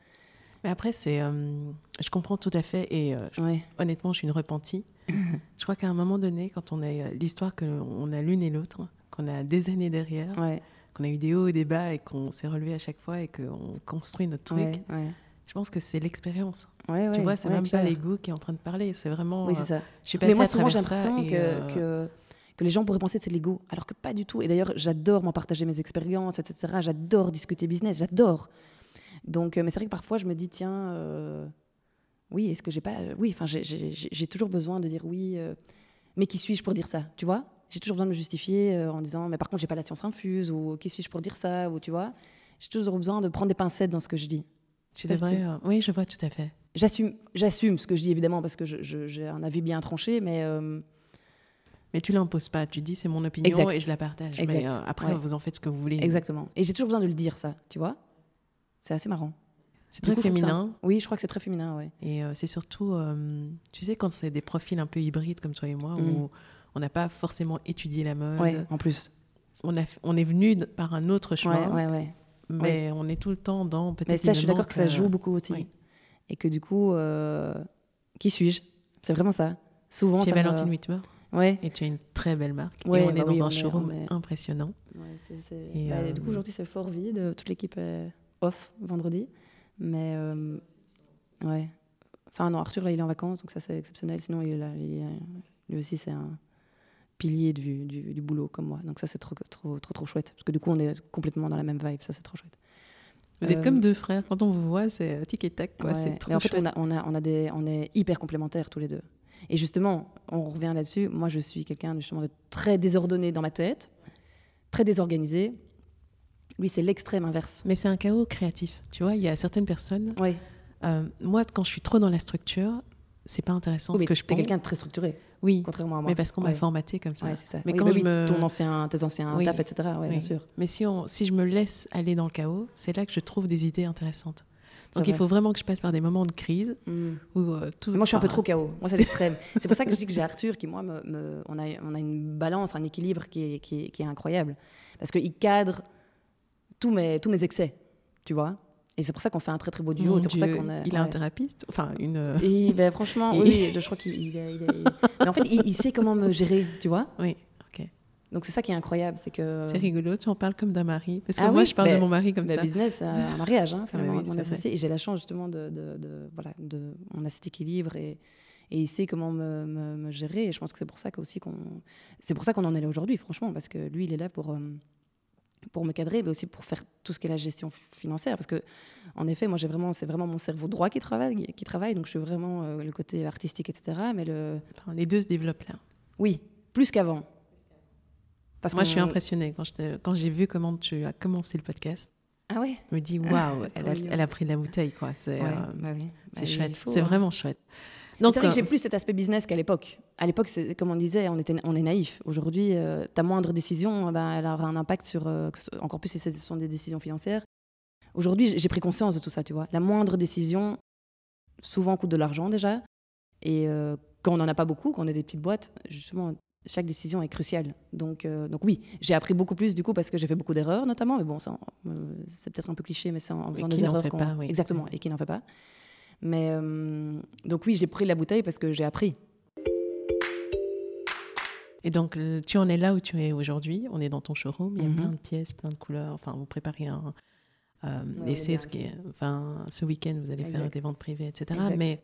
Mais après, c'est, euh, je comprends tout à fait. Et euh, je- Ouais. honnêtement, je suis une repentie. je crois qu'à un moment donné, quand on a euh, l'histoire qu'on a l'une et l'autre, qu'on a des années derrière, Ouais, qu'on a eu des hauts et des bas et qu'on s'est relevé à chaque fois et qu'on construit notre truc, ouais, je pense que c'est l'expérience. Tu vois, c'est même pas clair. l'ego qui est en train de parler. C'est vraiment. Oui, euh, c'est ça. Je suis Mais passée moi, à souvent, j'ai l'impression euh, que, que les gens pourraient penser que c'est de l'ego, alors que pas du tout. Et d'ailleurs, j'adore moi partager mes expériences, etc. J'adore discuter business, j'adore. Donc, euh, mais c'est vrai que parfois, je me dis, tiens, euh, oui, est-ce que j'ai pas. Oui, enfin, j'ai- toujours besoin de dire oui, euh, mais qui suis-je pour dire ça, tu vois? J'ai toujours besoin de me justifier euh, en disant, mais par contre, j'ai pas la science infuse, ou qui suis-je pour dire ça, ou tu vois? J'ai toujours besoin de prendre des pincettes dans ce que je dis. Tu devrais. euh, Oui, je vois tout à fait. J'assume, ce que je dis évidemment parce que j'ai un avis bien tranché, mais euh, Mais tu l'imposes pas. Tu dis c'est mon opinion Exact. et je la partage. Exact. Mais euh, après, Ouais. vous en faites ce que vous voulez. Exactement. Et j'ai toujours besoin de le dire, ça, tu vois C'est assez marrant. C'est très coup, je trouve ça- féminin. Oui, je crois que c'est très féminin, ouais. Et euh, c'est surtout, euh, tu sais, quand c'est des profils un peu hybrides comme toi et moi, Mm. où on n'a pas forcément étudié la mode, Ouais, en plus. on, a, on est venu par un autre Ouais, chemin, ouais, ouais. mais on est tout le temps dans Mais peut-être. ça, il je suis d'accord que ça joue beaucoup aussi. oui. Et que du coup, qui suis-je? C'est vraiment ça. Souvent, es ça me- Valentine Whitmer Ouais. et tu as une très belle marque. Ouais, et on bah est dans un showroom est- impressionnant. Ouais, Et, bah, euh, Du coup, aujourd'hui, c'est fort vide. Toute l'équipe est off vendredi. Mais euh, ouais. Enfin, non, Arthur, là, il est en vacances, donc ça, c'est exceptionnel. Sinon, il est là. il est- lui aussi, c'est un pilier du, du, du boulot, comme moi. Donc ça, c'est trop, trop, trop, trop chouette. Parce que du coup, on est complètement dans la même vibe. Ça, c'est trop chouette. Vous êtes Euh, comme deux frères. Quand on vous voit, c'est euh, tic et tac. Quoi. Ouais. C'est trop Mais en fait, chouette. on, a, on, a, on, a des, on est hyper complémentaires tous les deux. Et justement, on revient là-dessus. Moi, je suis quelqu'un justement de très désordonné dans ma tête, très désorganisé. Lui, c'est l'extrême inverse. Mais c'est un chaos créatif. Tu vois, il y a certaines personnes. Oui, euh, moi, quand je suis trop dans la structure, c'est pas intéressant ce mais que je t'es pense. quelqu'un de très structuré, Oui, contrairement à moi. mais parce qu'on m'a formaté comme ça. Ouais, c'est ça. Mais Oui, quand bah je oui, me... ton ancien, tes anciens Oui. taf, etc. Ouais, Oui. bien sûr. Mais si, on, si je me laisse aller dans le chaos, c'est là que je trouve des idées intéressantes. Donc il faut vraiment que je passe par des moments de crise Mm. où euh, tout. Moi, je suis un peu trop chaos. Moi, c'est l'extrême. c'est pour ça que je dis que j'ai Arthur qui, moi, me, me- on, a, on a une balance, un équilibre qui est, qui est, qui est incroyable. Parce qu'il cadre tous mes, tous mes excès, tu vois. Et c'est pour ça qu'on fait un très, très beau duo. C'est pour ça qu'on est. Il a un thérapeute, enfin une. euh, Et ben, franchement, Et- oui, je crois qu'il il est- il est- Mais en fait, il, sait comment me gérer, tu vois. Oui. Donc c'est ça qui est incroyable, c'est que. C'est rigolo, tu en parles comme d'un mari. Parce que Ah moi, oui, je parle de mon mari comme Bah, ça. business, euh, un mariage, hein, finalement, oui, mon associé. Et j'ai la chance justement de, de, de- voilà, de, on a cet équilibre et, et il sait comment me, me- me gérer. Et je pense que c'est pour ça qu'on, c'est pour ça qu'on en est là aujourd'hui, franchement, parce que lui, il est là pour euh, pour me cadrer, mais aussi pour faire tout ce qui est la gestion financière. Parce que, en effet, moi, j'ai vraiment, c'est vraiment mon cerveau droit qui travaille, qui travaille. Donc, je suis vraiment euh, le côté artistique, etc. Mais le, les deux se développent là. oui, plus qu'avant. Parce Moi, je suis impressionnée quand j'ai vu comment tu as commencé le podcast. Ah ouais. Je me dis waouh, Trop elle, a- mignon. elle a pris de la bouteille quoi. C'est Ouais, euh, bah oui. Bah, chouette, c'est hein. vraiment chouette. Donc, c'est vrai euh, que j'ai plus cet aspect business qu'à l'époque. À l'époque, c'est comme on disait, on, était, on est naïf. Aujourd'hui, euh, ta moindre décision, ben, elle aura un impact sur, euh, encore plus si ce sont des décisions financières. Aujourd'hui, j'ai- j'ai pris conscience de tout ça, tu vois. La moindre décision, souvent coûte de l'argent déjà. Et euh, quand on n'en a pas beaucoup, quand on est des petites boîtes, justement, chaque décision est cruciale. Donc, euh, donc oui, j'ai appris beaucoup plus du coup parce que j'ai fait beaucoup d'erreurs notamment. Mais bon, euh, c'est peut-être un peu cliché, mais c'est en faisant des erreurs qu'on pas, oui. exactement et qui n'en fait pas. Mais euh, donc oui, j'ai pris la bouteille parce que j'ai appris. Et donc, tu en es là où tu es aujourd'hui. On est dans ton showroom. Il y a Mhm. plein de pièces, plein de couleurs. Enfin, vous préparez un essai. Ce, qui est, enfin, ce week-end, vous allez faire des ventes privées, etc. Exact. Mais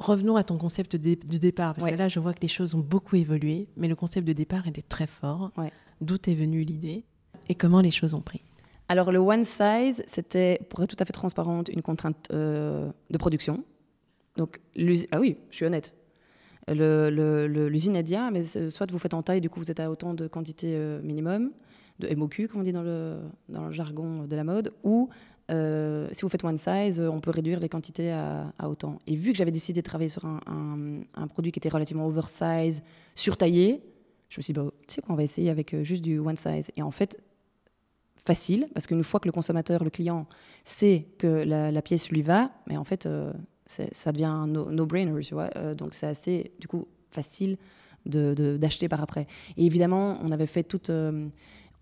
revenons à ton concept de- départ. Parce Ouais. que là, je vois que les choses ont beaucoup évolué. Mais le concept de départ était très fort. Ouais. D'où est venue l'idée et comment les choses ont pris? Alors le one size, c'était, pour être tout à fait transparente, une contrainte euh, de production. Donc ah oui, je suis honnête. L'usine a dit ah, mais soit vous faites en taille, du coup vous êtes à autant de quantité euh, minimum de MOQ, comme on dit dans le dans le jargon de la mode, ou euh, si vous faites one size, on peut réduire les quantités à, autant. Et vu que j'avais décidé de travailler sur un, produit qui était relativement oversize, surtaillé, je me suis dit, bah, tu sais quoi, on va essayer avec euh, juste du one size. Et en fait, facile, parce qu'une fois que le consommateur, le client, sait que la, pièce lui va, mais en fait, euh, ça devient un no- no-brainer, tu vois. Donc c'est assez, du coup, facile d'acheter par après. Et évidemment, on avait fait toute...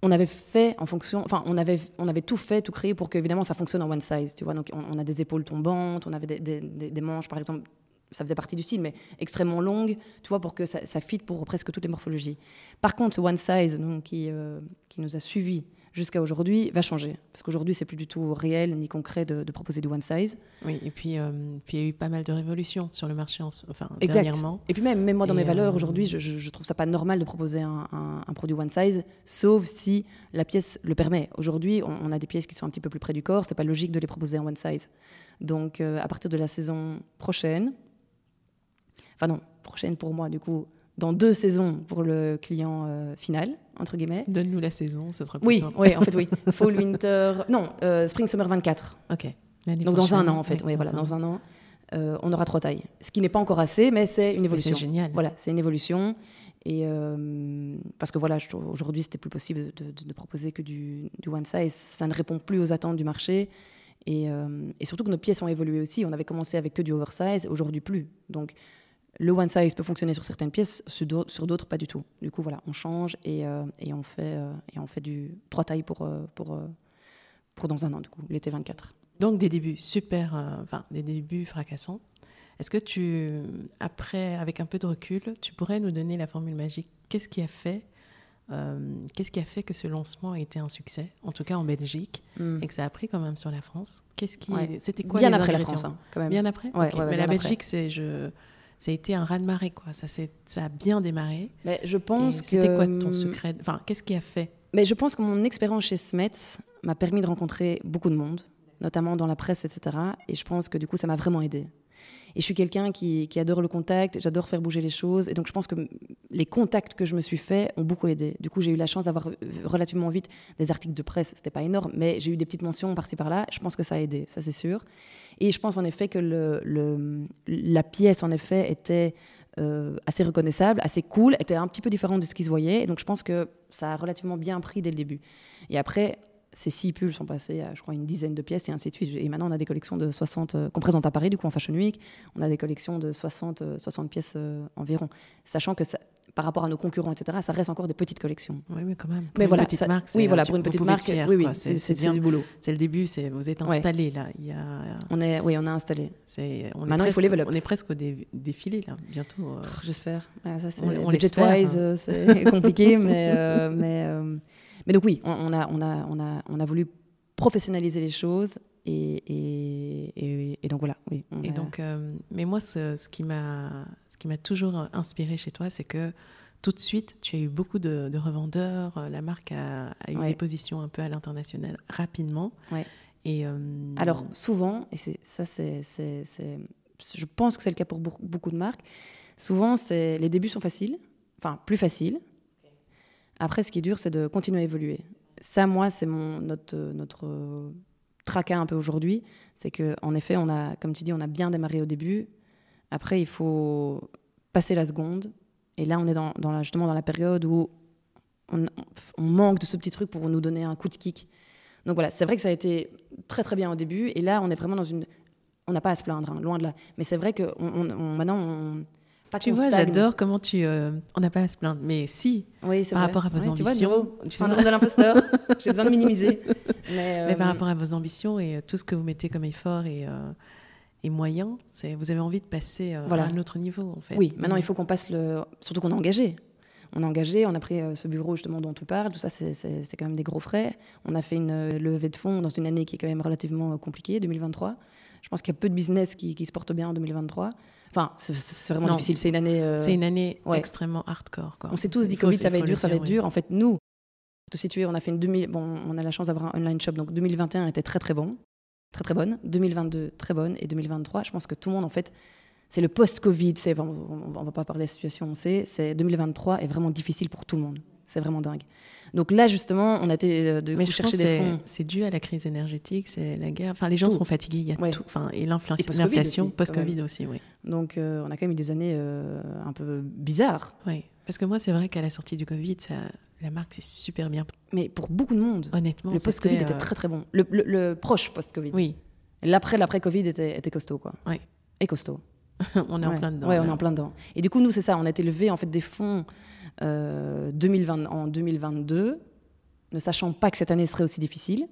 on avait fait en fonction, enfin, on avait, on avait tout fait, tout créé pour que évidemment ça fonctionne en one size, tu vois. Donc, on, a des épaules tombantes, on avait des, des- manches, par exemple, ça faisait partie du style, mais extrêmement longues, tu vois, pour que ça, ça pour presque toutes les morphologies. Par contre, one size, donc, qui, euh, qui nous a suivis jusqu'à aujourd'hui, va changer. Parce qu'aujourd'hui, c'est plus du tout réel ni concret de, de proposer du one size. Oui, et puis, euh, puis il y a eu pas mal de révolutions sur le marché en, enfin, Exact. dernièrement. Et puis même, même moi, dans Et, mes valeurs, euh, aujourd'hui, je, je, je trouve ça pas normal de proposer un, un- un produit one size, sauf si la pièce le permet. Aujourd'hui, on, on a des pièces qui sont un petit peu plus près du corps, c'est pas logique de les proposer en one size. Donc, euh, à partir de la saison prochaine, enfin non, prochaine pour moi, du coup, dans deux saisons pour le client euh, final, entre guillemets. Donne-nous la saison, ce sera plus Oui, simple. oui, en fait, oui. Fall, winter, non, euh, spring, summer 24. Ok. Donc dans un an, en fait, oui, voilà, dans un an, euh, on aura trois tailles. Ce qui n'est pas encore assez, mais c'est une évolution. C'est génial. Voilà, c'est une évolution. Et parce que voilà, aujourd'hui, c'était plus possible de, de- de proposer que du, du one size. Ça ne répond plus aux attentes du marché. Et, et surtout que nos pièces ont évolué aussi. On avait commencé avec que du oversize, aujourd'hui plus. Donc le one size peut fonctionner sur certaines pièces, sur d'autres, pas du tout. Du coup, voilà, on change et, euh, et on fait euh, et on fait du trois tailles pour euh, pour pour dans un an, du coup, l'été 24. Donc des débuts super, enfin des débuts fracassants. Est-ce que tu, après, avec un peu de recul, tu pourrais nous donner la formule magique? Qu'est-ce qui a fait, qu'est-ce qui a fait que ce lancement a été un succès, en tout cas en Belgique, Mm. et que ça a pris quand même sur la France? Qu'est-ce qui, Ouais. c'était quoi Bien les après la France, hein, quand même. Bien après? Ouais, ouais, Mais bien la. Belgique, c'est je, ça a été un raz de marée quoi. Ça, ça a bien démarré. Mais je pense que C'était quoi ton secret Enfin, qu'est-ce qui a fait? Mais je pense que mon expérience chez Smets m'a permis de rencontrer beaucoup de monde, notamment dans la presse, etc. Et je pense que du coup, ça m'a vraiment aidé. Et je suis quelqu'un qui, adore le contact, j'adore faire bouger les choses. Et donc, je pense que les contacts que je me suis faits ont beaucoup aidé. Du coup, j'ai eu la chance d'avoir euh, relativement vite des articles de presse. C'était pas énorme, mais j'ai eu des petites mentions par-ci par-là. Je pense que ça a aidé, ça c'est sûr. Et je pense en effet que la pièce, en effet, était euh, assez reconnaissable, assez cool, était un petit peu différente de ce qui se voyait. Et donc, je pense que ça a relativement bien pris dès le début. Et après, ces six pulls sont passés à, je crois, une dizaine de pièces et ainsi de suite. Et maintenant, on a des collections de 60, euh, qu'on présente à Paris, du coup, en Fashion Week. On a des collections de 60, euh, 60 pièces euh, environ. Sachant que ça- par rapport à nos concurrents, etc., ça reste encore des petites collections. Oui, mais quand même. Pour Mais une voilà, petite ça- marque, oui, voilà, pour une petite marque, fier, oui, oui, c'est bien. du boulot. C'est le début. C'est vous êtes Ouais. installé là. Il y a, On est, oui, on a installé. on est Maintenant, il faut presque- up. On est presque au dé- défilé là, bientôt. euh. J'espère. Ouais, ça, c'est budget-wise, euh, c'est compliqué, mais euh, mais euh, mais donc oui, on, on a on a on a on a voulu professionnaliser les choses et et, et, et donc voilà, oui. Et a- donc, euh, mais moi, ce, ce qui m'a, toujours inspiré chez toi, c'est que tout de suite, tu as eu beaucoup de, de revendeurs. euh, La marque a, a eu Ouais. des positions un peu à l'international rapidement. Ouais. Et euh, Alors souvent, et ça, c'est, je pense que c'est le cas pour beaucoup- de marques. Souvent, les débuts sont faciles, enfin plus faciles. Après, ce qui est dur, c'est de continuer à évoluer. Ça, moi, c'est notre notre euh, tracas un peu aujourd'hui, c'est que en effet, on a, comme tu dis, on a bien démarré au début. Après, il faut passer la seconde. Et là, on est justement dans la période où on, manque de ce petit truc pour nous donner un coup de kick. Donc voilà, c'est vrai que ça a été très très bien au début. Et là, on est vraiment dans une. On n'a pas à se plaindre, hein, loin de là. Mais c'est vrai que on, on- maintenant, Pas Tu vois, j'adore comment tu. euh, on n'a pas à se plaindre, mais si. Oui, c'est par vrai. rapport à vos Ouais, tu vois, ambitions, nouveau, tu syndrome de l'imposteur. J'ai besoin de minimiser. Mais, Mais par euh, rapport à vos ambitions et euh, tout ce que vous mettez comme effort et, euh, et moyens, vous avez envie de passer Voilà. à un autre niveau, en fait. Oui, maintenant il faut qu'on passe le. Surtout qu'on est engagé. On est engagé, on a pris ce bureau justement dont tu parles, tout ça c'est- quand même des gros frais. On a fait une levée de fonds dans une année qui est quand même relativement compliquée, 2023. Je pense qu'il y a peu de business qui, qui se portent bien en 2023. Enfin, c'est- vraiment Non. difficile, c'est une année. euh, C'est une année ouais. extrêmement hardcore. Quoi. On s'est tous dit Covid, ça va être dur, ça va être dur. En fait, nous, pour te situer, on a fait une 2000. Bon, on a la chance d'avoir un online shop, donc 2021 était très très bon, très très bonne. 2022 très bonne et 2023, je pense que tout le monde en fait, c'est le post-Covid. C'est on, on va pas parler de la situation, on sait. C'est 2023 est vraiment difficile pour tout le monde. C'est vraiment dingue. Donc là, justement, on a été euh, de chercher des fonds. c'est dû à la crise énergétique, c'est la guerre. Enfin, les gens Tout. sont fatigués, il y a Ouais. tout. Enfin, et l'inflation, post-Covid aussi, oui. Donc euh, on a quand même eu des années euh, un peu bizarres. oui. Parce que moi, c'est vrai qu'à la sortie du Covid, ça, la marque, c'est super bien. Mais pour beaucoup de monde, Honnêtement, le post-Covid était euh, très très bon. Le, le- le proche post-Covid. Oui, L'après, l'après-Covid était, était costaud, quoi. Ouais. Et costaud. on est en plein dedans. Ouais, on est en plein dedans. Et du coup, nous, c'est ça. On a été levé en fait des fonds euh, 2020, en 2022, ne sachant pas que cette année serait aussi difficile.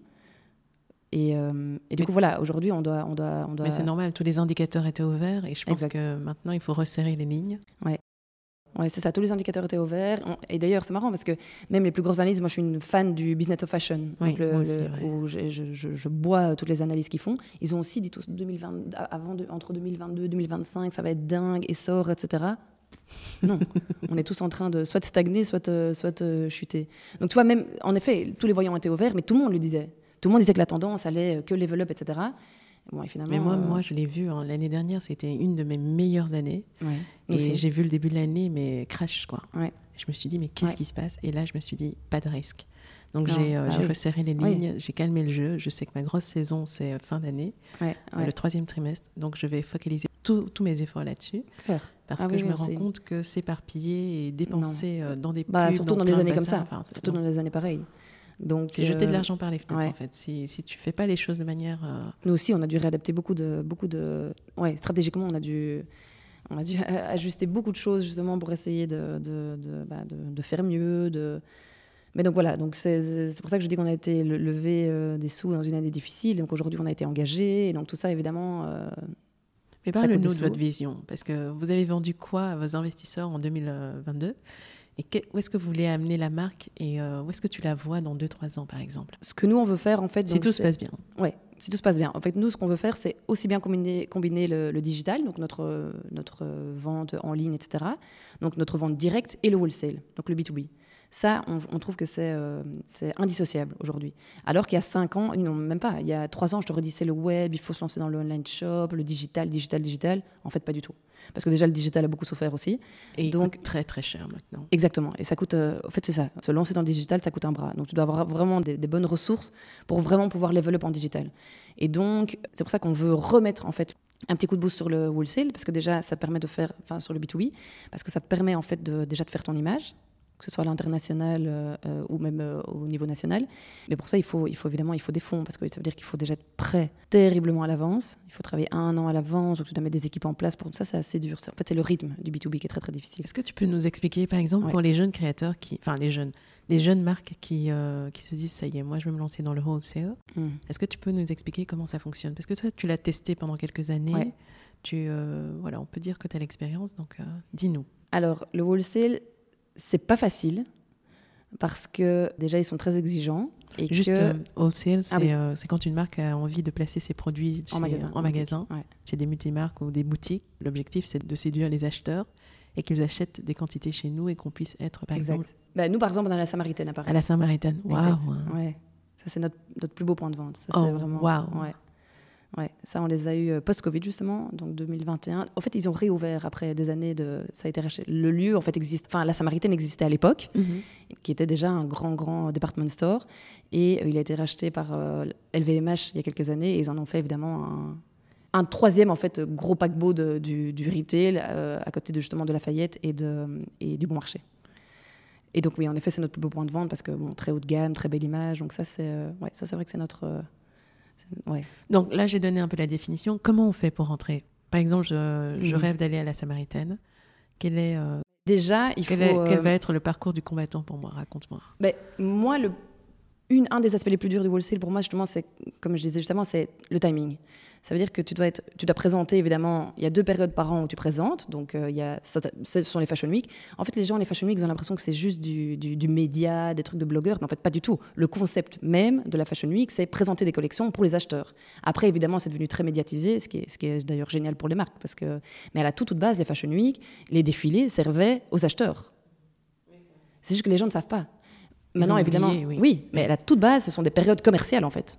Et, euh, et du Mais- coup, voilà, aujourd'hui, on doit, on doit, on doit. Mais c'est normal, tous les indicateurs étaient ouverts et je pense Exact. que maintenant, il faut resserrer les lignes. Ouais, c'est ça. Tous les indicateurs étaient ouverts. On- Et d'ailleurs, c'est marrant parce que même les plus grosses analyses, moi, je suis une fan du business of fashion, Oui, donc le- moi aussi, le- ouais. où je, je- je- je bois toutes les analyses qu'ils font. Ils ont aussi dit tous 2020, avant de- entre 2022 et 2025, ça va être dingue, essor, etc. Non, on est tous en train de soit stagner, soit, euh, soit euh, chuter. Donc tu vois, même, en effet, tous les voyants étaient ouverts, mais tout le monde le disait. Tout le monde disait que la tendance allait euh, que level up, etc. Bon, et Mais moi, euh, moi je l'ai vu hein, l'année dernière, c'était une de mes meilleures années. ouais, Et j'ai vu le début de l'année, mais crash, quoi. Ouais. Je me suis dit, mais qu'est-ce Ouais. qui se passe? Et là, je me suis dit, pas de risque. Donc j'ai euh, bah oui. resserré les Oui. lignes, j'ai calmé le jeu. Je sais que ma grosse saison, c'est fin d'année, le troisième trimestre. Donc je vais focaliser tous mes efforts là-dessus. Parce Ah que oui, je me rends compte que s'éparpiller et dépenser euh, dans des Bah, surtout dans, des années comme ça. enfin, surtout dans des années pareilles. Donc, C'est jeter de euh, l'argent par les fenêtres, ouais. en fait. Si, si tu fais pas les choses de manière... euh, Nous aussi, on a dû réadapter beaucoup de, beaucoup de, ouais, stratégiquement, on a dû, on a dû ajuster beaucoup de choses justement pour essayer de, de, de, bah, de- faire mieux. De... Mais donc voilà, donc c'est pour ça que je dis qu'on a été le- levé euh, des sous dans une année difficile. Donc aujourd'hui, on a été engagé, et donc tout ça, évidemment, Mais parle-nous de votre vision, parce que vous avez vendu quoi à vos investisseurs en 2022 Et que- où est-ce que vous voulez amener la marque et euh, où est-ce que tu la vois dans 2-3 ans, par exemple? Ce que nous on veut faire en fait. Si tout se passe bien. Ouais, si tout se passe bien. En fait, nous, ce qu'on veut faire, c'est aussi bien combiner, combiner le, le digital, donc notre, notre vente en ligne, etc., donc notre vente directe et le wholesale, donc le B2B. Ça, on, on trouve que c'est euh, c'est indissociable aujourd'hui. Alors qu'il y a cinq ans, non, même pas, il y a trois ans, je te redis, c'est le web, il faut se lancer dans le online shop, le digital, digital, digital. En fait, pas du tout. Parce que déjà, le digital a beaucoup souffert aussi. Et il Donc- coûte très très cher maintenant. Exactement. Et ça coûte. euh, en fait, c'est ça. Se lancer dans le digital, ça coûte un bras. Donc, tu dois avoir vraiment des, des bonnes ressources pour vraiment pouvoir level up en digital. Et donc, c'est pour ça qu'on veut remettre en fait un petit coup de boost sur le wholesale, parce que déjà, ça permet de faire, enfin, sur le B2B, parce que ça te permet en fait de, déjà de faire ton image, que ce soit à l'international euh, euh, ou même euh, au niveau national. Mais pour ça, il faut, il faut évidemment, il faut des fonds, parce que ça veut dire qu'il faut déjà être prêt terriblement à l'avance. Il faut travailler un an à l'avance, donc tu dois mettre des équipes en place. Pour ça, c'est assez dur. En fait, c'est le rythme du B2B qui est très très difficile. Est-ce que tu peux nous expliquer, par exemple, Ouais. pour les jeunes créateurs, qui, enfin les jeunes, les jeunes marques qui, euh, qui se disent, ça y est, moi je vais me lancer dans le wholesale, Hmm. est-ce que tu peux nous expliquer comment ça fonctionne? Parce que toi, tu l'as testé pendant quelques années. Ouais. Tu, voilà, on peut dire que tu as l'expérience, donc dis-nous. Alors, le wholesale, c'est pas facile parce que déjà, ils sont très exigeants. Et Juste que... euh, wholesale, c'est Ah oui. euh, c'est quand une marque a envie de placer ses produits chez- en magasin. en magasin, Ouais. chez des multimarques ou des boutiques. L'objectif, c'est de séduire les acheteurs et qu'ils achètent des quantités chez nous et qu'on puisse être, par Exact. exemple, Bah, nous, par exemple, on a la Samaritaine à Paris. à la Saint-Maritaine. Exact. Waouh Ouais. Ça, c'est notre, notre plus beau point de vente. Ça, Oh, c'est vraiment. Ouais. Ouais. Ça, on les a eu euh, post-Covid, justement, donc 2021. En fait, ils ont réouvert après des années de. Ça a été racheté. Le lieu, en fait, existe. Enfin, la Samaritaine existait à l'époque, Mhm. qui était déjà un grand, grand department store. Et euh, il a été racheté par euh, LVMH il y a quelques années. Et ils en ont fait, évidemment, un. Un troisième en fait gros paquebot de- du, du retail euh, à côté de justement de Lafayette et, de, et du Bon Marché. Et donc oui, en effet, c'est notre plus beau point de vente parce que bon, très haut de gamme, très belle image. Donc ça, c'est euh, ouais, ça, c'est vrai que c'est notre euh, ouais. Donc là, j'ai donné un peu la définition. Comment on fait pour rentrer? Par exemple, je, je Mhm. rêve d'aller à la Samaritaine. Quel est, euh, Déjà, il quel, faut. est- quel va être le parcours du combattant pour moi? Raconte-moi. ben, moi, le, un des aspects les plus durs du wholesale, pour moi, justement, c'est, comme je disais justement, c'est le timing. Ça veut dire que tu dois, présenter, évidemment, il y a deux périodes par an où tu présentes. Donc, euh, y a, ce sont les Fashion Week. En fait, les gens, les Fashion Week, ils ont l'impression que c'est juste du, média, des trucs de blogueurs. Mais en fait, pas du tout. Le concept même de la Fashion Week, c'est présenter des collections pour les acheteurs. Après, évidemment, c'est devenu très médiatisé, ce qui est, ce qui est d'ailleurs génial pour les marques. Parce que, mais à la toute, toute base, les Fashion Week, les défilés servaient aux acheteurs. C'est juste que les gens ne savent pas. Maintenant, évidemment, oublié, oui. oui. mais à la toute base, ce sont des périodes commerciales, en fait.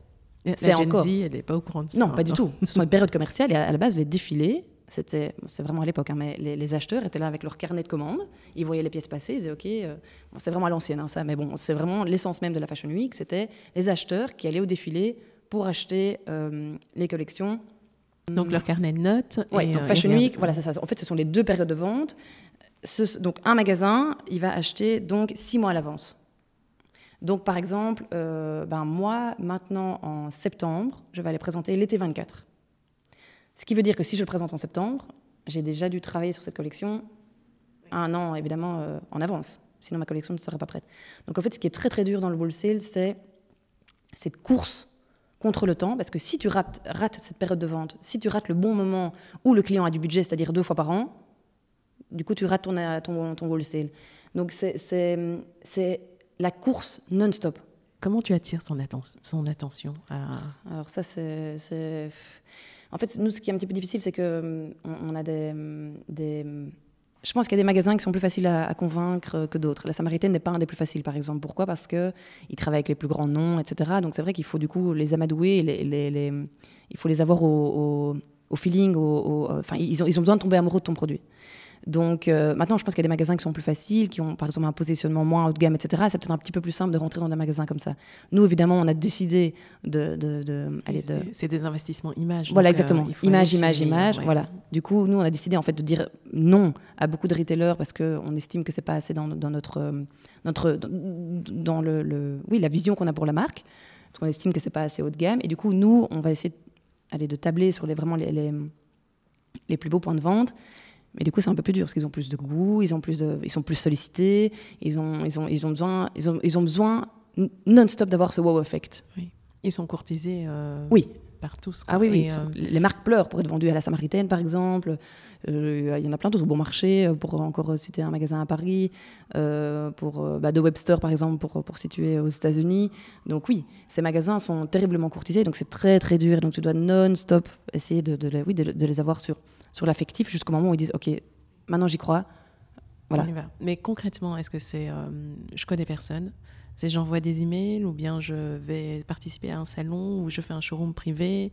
C'est encore- Z, elle n'est pas au courant de ça. Non, pas du tout. Ce sont des périodes commerciales et à la base, les défilés, c'était, c'est vraiment à l'époque, hein, mais les, les acheteurs étaient là avec leur carnet de commandes, ils voyaient les pièces passer, ils disaient OK, euh, bon, c'est vraiment à l'ancienne hein, ça, mais bon, c'est vraiment l'essence même de la Fashion Week, c'était les acheteurs qui allaient au défilé pour acheter euh, les collections. Donc leur carnet de notes. Et, donc euh, Fashion Week, voilà, c'est ça. En fait, ce sont les deux périodes de vente. Ce- donc un magasin, il va acheter donc six mois à l'avance. Donc par exemple, euh, ben moi maintenant en septembre, je vais aller présenter l'été 24. Ce qui veut dire que si je le présente en septembre, j'ai déjà dû travailler sur cette collection un an évidemment euh, en avance. Sinon ma collection ne serait pas prête. Donc en fait, ce qui est très très dur dans le wholesale, c'est cette course contre le temps, parce que si tu rates, cette période de vente, si tu rates le bon moment où le client a du budget, c'est-à-dire deux fois par an, du coup tu rates ton, ton, ton wholesale. Donc c'est la course non-stop. Comment tu attires son, atten- son attention à... Alors ça, c'est... En fait, nous, ce qui est un petit peu difficile, c'est que hum, on, on a des, hum, des... hum, Je pense qu'il y a des magasins qui sont plus faciles à, à convaincre que d'autres. La Samaritaine n'est pas un des plus faciles, par exemple. Pourquoi? Parce qu'ils travaillent avec les plus grands noms, etc. Donc c'est vrai qu'il faut du coup les amadouer, les, les- les- il faut les avoir au, au- au feeling, au- enfin, ils, ont, ils ont besoin de tomber amoureux de ton produit. Donc euh, maintenant, je pense qu'il y a des magasins qui sont plus faciles, qui ont par exemple un positionnement moins haut de gamme, etc. C'est peut-être un petit peu plus simple de rentrer dans des magasins comme ça. Nous, évidemment, on a décidé de, de, de- allez, de- C'est des investissements images. voilà, euh, exactement. image, image, image. ouais. Voilà. Du coup, nous, on a décidé en fait de dire non à beaucoup de retailers parce qu'on estime que c'est pas assez dans, dans notre, euh, notre, dans, dans le, le- oui, la vision qu'on a pour la marque. Parce qu'on estime que c'est pas assez haut de gamme. Et du coup, nous, on va essayer aller de tabler sur les, vraiment les, les, les plus beaux points de vente. Mais du coup, c'est un peu plus dur parce qu'ils ont plus de goût, ils, ont plus de, ils sont plus sollicités, ils ont, ils ont, ils ont besoin, ils ont, ils ont besoin non-stop d'avoir ce wow effect. Ils sont courtisés euh, Oui. par tous. Ah oui, oui. Euh, Les marques pleurent pour être vendues à la Samaritaine, par exemple. Euh, Il y en a plein d'autres au bon marché, pour encore citer un magasin à Paris, euh, pour bah, de Webster, par exemple, pour, pour situer aux États-Unis. Donc oui, ces magasins sont terriblement courtisés, donc c'est très très dur. Donc tu dois non-stop essayer de, de les- oui, de, de les avoir sur, sur l'affectif jusqu'au moment où ils disent OK, maintenant j'y crois. Voilà. On y va. Mais concrètement, est-ce que c'est. euh, je connais personne C'est j'envoie des emails ou bien je vais participer à un salon ou je fais un showroom privé?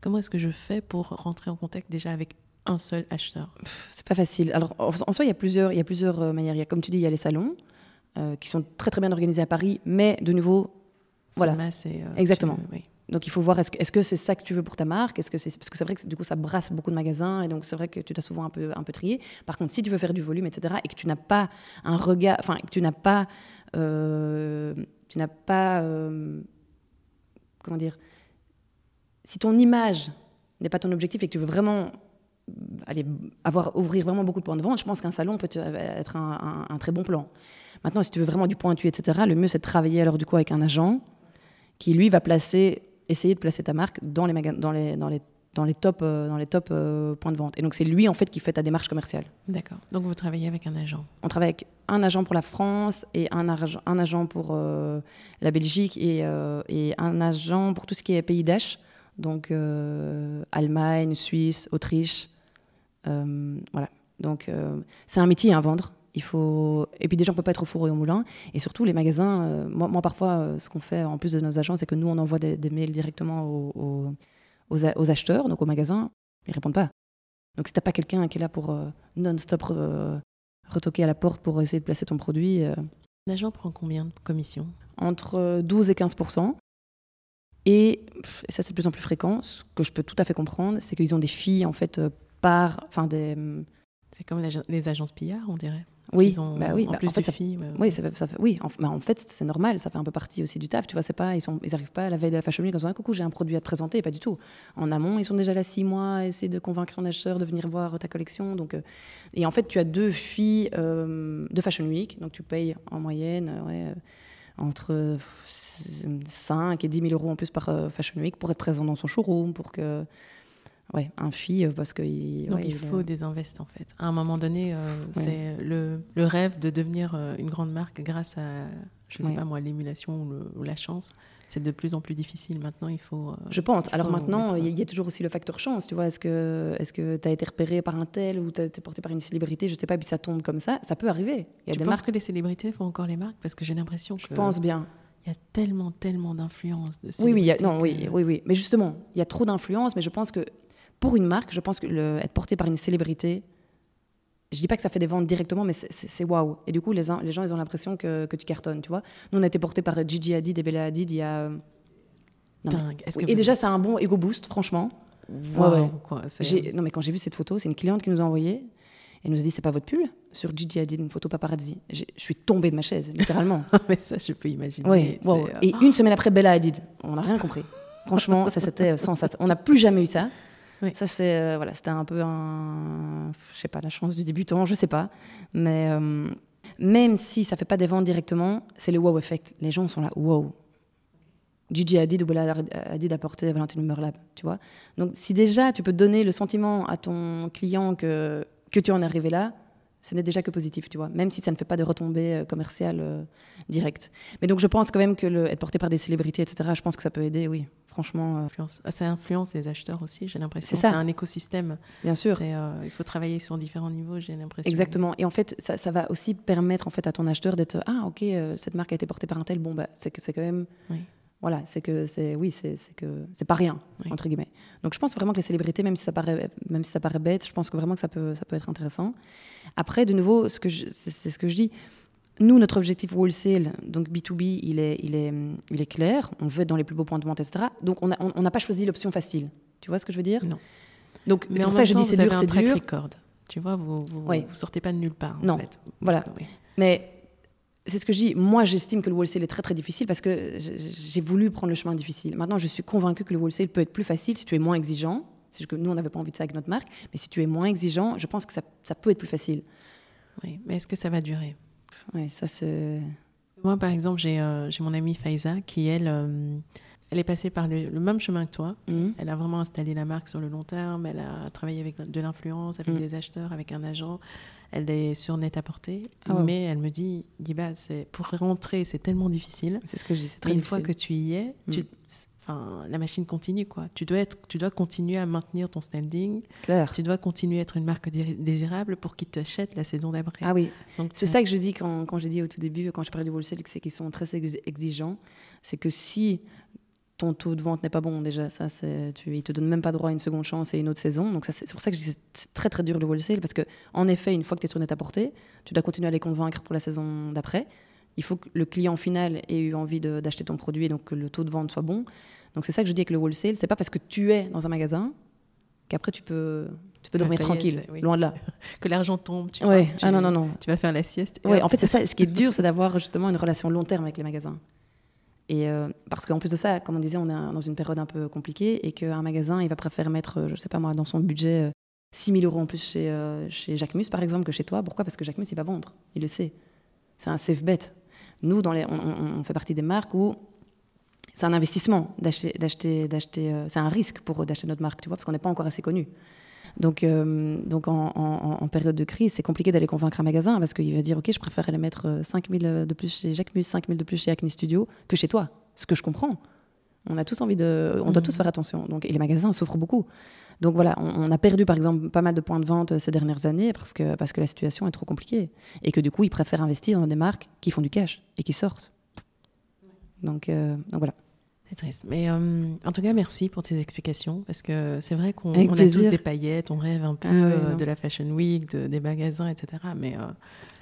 Comment est-ce que je fais pour rentrer en contact déjà avec un seul acheteur? C'est pas facile. Alors, en soi, il y a plusieurs, il y a plusieurs euh, manières. Il y a, comme tu dis, il y a les salons euh, qui sont très très bien organisés à Paris, mais de nouveau, Voilà. Euh, Exactement. tu- oui. Donc il faut voir est-ce que que c'est ça que tu veux pour ta marque? Est-ce que c'est parce que c'est vrai que du coup ça brasse beaucoup de magasins et donc c'est vrai que tu dois souvent un peu un peu trier. Par contre, si tu veux faire du volume, etc. et que tu n'as pas un regard, enfin que tu n'as pas euh, tu n'as pas euh, comment dire? Si ton image n'est pas ton objectif et que tu veux vraiment aller avoir ouvrir vraiment beaucoup de points de vente, je pense qu'un salon peut être un très bon plan. Maintenant, si tu veux vraiment du pointu, etc., le mieux c'est de travailler alors du coup avec un agent qui lui va placer, essayer de placer ta marque dans les dans les dans les dans les top euh, dans les top euh, points de vente. Et donc c'est lui en fait qui fait ta démarche commerciale. D'accord. Donc vous travaillez avec un agent. On travaille avec un agent pour la France et un, arg- un agent pour euh, la Belgique et, euh, et un agent pour tout ce qui est pays d'H, donc Allemagne, Suisse, Autriche. Voilà. Donc c'est un métier à vendre. Il faut et puis déjà on peut pas être au four et au moulin et surtout les magasins. euh, moi, moi, parfois euh, ce qu'on fait en plus de nos agents c'est que nous on envoie des, des mails directement aux, aux- aux a- aux acheteurs donc aux magasins ils répondent pas. Donc si t'as pas quelqu'un qui est là pour euh, non-stop retoquer à la porte pour essayer de placer ton produit, euh, Un agent prend combien de commissions? entre 12 et 15 Et, et ça, c'est de plus en plus fréquent. Ce que je peux tout à fait comprendre, c'est qu'ils ont des filles, en fait, par. Enfin, des. C'est comme les agences pillards, on dirait. Oui, bah oui. En bah, plus en fait, de ça, filles. ouais. oui, ça fait, ça fait- oui. En, bah, en fait, c'est normal. Ça fait un peu partie aussi du taf. Tu vois, c'est pas, ils sont, ils arrivent pas à la veille de la Fashion Week en disant ah, coucou, j'ai un produit à te présenter. Pas du tout. En amont, ils sont déjà là six mois à essayer de convaincre ton acheteur de venir voir ta collection. Donc, euh, et en fait, tu as deux filles euh, de Fashion Week. Donc, tu payes en moyenne, euh, ouais, euh, entre euh, 5 et 10 000 euros en plus par Fashion Week pour être présent dans son showroom, pour que, ouais, un fille, euh, parce que il, Donc ouais, il faut euh, des invests en fait. À un moment donné, euh, c'est le, le rêve de devenir euh, une grande marque grâce à, je sais Ouais. pas moi, l'émulation ou, la chance. C'est de plus en plus difficile. Maintenant, il faut. euh, Je pense. Alors maintenant, mettre- il y, a- il y a toujours aussi le facteur chance. Tu vois, est-ce que est-ce que tu as été repéré par un tel ou tu as été porté par une célébrité, je sais pas, puis ça tombe comme ça, ça peut arriver. Il y a tu des marques, que les célébrités font encore les marques? Parce que j'ai l'impression je que pense bien. il y a tellement, tellement d'influence de Oui, oui, a- célébrités non, oui, oui, oui. Mais justement, il y a trop d'influence, mais je pense que pour une marque, je pense que le- être porté par une célébrité, je dis pas que ça fait des ventes directement, mais c'est- waouh. Et du coup, les, les gens, ils ont l'impression que, que tu cartonnes, tu vois. Nous, on a été porté par Gigi Hadid et Bella Hadid il y a. euh, non, Dingue. Est-ce oui, que et déjà, c'est un bon ego boost, franchement. Waouh, ouais, ouais. quoi, Non, mais quand j'ai vu cette photo, c'est une cliente qui nous a envoyé. Elle nous a dit c'est pas votre pull sur Gigi Hadid, une photo paparazzi. Je suis tombée de ma chaise, littéralement. Mais ça, je peux imaginer. ouais, wow. euh, Et une semaine après, Bella Hadid. On n'a rien compris. Franchement, ça c'était euh, sensationnel. On n'a plus jamais eu ça. Oui. Ça c'est euh, voilà, c'était un peu un, je sais pas, la chance du débutant, je sais pas. Mais euh, même si ça fait pas des ventes directement, c'est le wow effect. Les gens sont là, wow. Gigi Hadid ou Bella Hadid a porté Valentine Merlab, tu vois. Donc si déjà tu peux donner le sentiment à ton client que, que tu en es arrivé là, ce n'est déjà que positif, tu vois, même si ça ne fait pas de retombées euh, commerciales euh, directes. Mais donc je pense quand même que être porté par des célébrités, etc., je pense que ça peut aider, oui, franchement, euh, ça influence les acheteurs aussi, j'ai l'impression. C'est ça. C'est un écosystème. bien sûr. Euh, il faut travailler sur différents niveaux, j'ai l'impression. Exactement. Et en fait, ça, ça va aussi permettre en fait à ton acheteur d'être ah ok euh, cette marque a été portée par un tel bon bah c'est que c'est quand même Oui. voilà c'est que c'est oui c'est que c'est pas rien Oui. entre guillemets. Donc je pense vraiment que les célébrités même si ça paraît même si ça paraît bête, je pense que vraiment que ça peut ça peut être intéressant. Après de nouveau ce que c'est ce que je dis. Nous, notre objectif wholesale, donc B2B, il est, il, est, il est clair. On veut être dans les plus beaux points de vente, etc. Donc, on n'a on, on n'a pas choisi l'option facile. Tu vois ce que je veux dire? Non. Donc, c'est en pour ça que je dis c'est vous dur, avez un c'est dur. record. Tu vois, vous, vous, Oui. vous sortez pas de nulle part. en Non. fait. Voilà. Oui. Mais c'est ce que je dis. Moi, j'estime que le wholesale est très très difficile parce que j'ai voulu prendre le chemin difficile. Maintenant, je suis convaincue que le wholesale peut être plus facile si tu es moins exigeant. C'est que nous, on n'avait pas envie de ça avec notre marque. Mais si tu es moins exigeant, je pense que ça, ça peut être plus facile. Oui. Mais est-ce que ça va durer? Ouais, ça c'est. Moi, par exemple, j'ai euh, mon amie Faiza qui, elle, euh, elle est passée par le, le même chemin que toi. Mhm. Elle a vraiment installé la marque sur le long terme. Elle a travaillé avec de l'influence, avec Mm. des acheteurs, avec un agent. Elle est sur net à porter. Ah. Mais elle me dit, c'est pour rentrer, c'est tellement difficile. C'est ce que je dis. C'est très une difficile. fois que tu y es, tu- Mm. Enfin, la machine continue. Quoi. Tu, dois être, tu dois continuer à maintenir ton standing. Clair. Tu dois continuer à être une marque dé- désirable pour qu'ils t'achètent la saison d'après. Ah oui, Donc, c'est ça que je dis quand, quand j'ai dit au tout début, quand je parlais du wholesale, c'est qu'ils sont très ex- exigeants. C'est que si ton taux de vente n'est pas bon déjà, ça c'est, tu, ils te donnent même pas droit à une seconde chance et une autre saison. Donc c'est, pour ça que je dis que c'est- très très dur le wholesale parce que en effet, une fois que tu es sur net à porter, tu dois continuer à les convaincre pour la saison d'après. Il faut que le client final ait eu envie d'acheter ton produit et donc que le taux de vente soit bon. Donc c'est ça que je dis avec le wholesale, c'est pas parce que tu es dans un magasin qu'après tu peux, tu peux Ah, dormir est, tranquille, oui. loin de là. Que l'argent tombe. Tu Ouais. vois, tu- Ah non non non. Tu vas faire la sieste. Ouais, en fait, c'est ça. Ce qui est dur, c'est d'avoir justement une relation long terme avec les magasins. Et euh, parce qu'en plus de ça, comme on disait, on est dans une période un peu compliquée et qu'un magasin, il va préférer mettre, euh, je sais pas moi, dans son budget, euh, 6 000 euros en plus chez, euh, chez Jacquemus, par exemple, que chez toi. Pourquoi? Parce que Jacquemus, il va vendre. Il le sait. C'est un safe bet. Nous, dans les, on, fait partie des marques où c'est un investissement d'acheter, d'acheter, d'acheter. euh, c'est un risque pour eux d'acheter notre marque, tu vois, parce qu'on n'est pas encore assez connu. Donc, euh, donc en, en- en période de crise, c'est compliqué d'aller convaincre un magasin parce qu'il va dire Ok, je préfère aller mettre euh, 5 000 de plus chez Jacquemus, 5 000 de plus chez Acne Studio que chez toi. Ce que je comprends. On a tous envie de. On doit Mhm. tous faire attention. Donc, et les magasins souffrent beaucoup. Donc voilà, on, a perdu par exemple pas mal de points de vente euh, ces dernières années parce que, parce que la situation est trop compliquée. Et que du coup, ils préfèrent investir dans des marques qui font du cash et qui sortent. Donc, euh, donc voilà. C'est triste. Mais euh, en tout cas, merci pour tes explications. Parce que c'est vrai qu'on a tous des paillettes, on rêve un peu Ah ouais, euh, de la Fashion Week, de- des magasins, etc. Mais euh,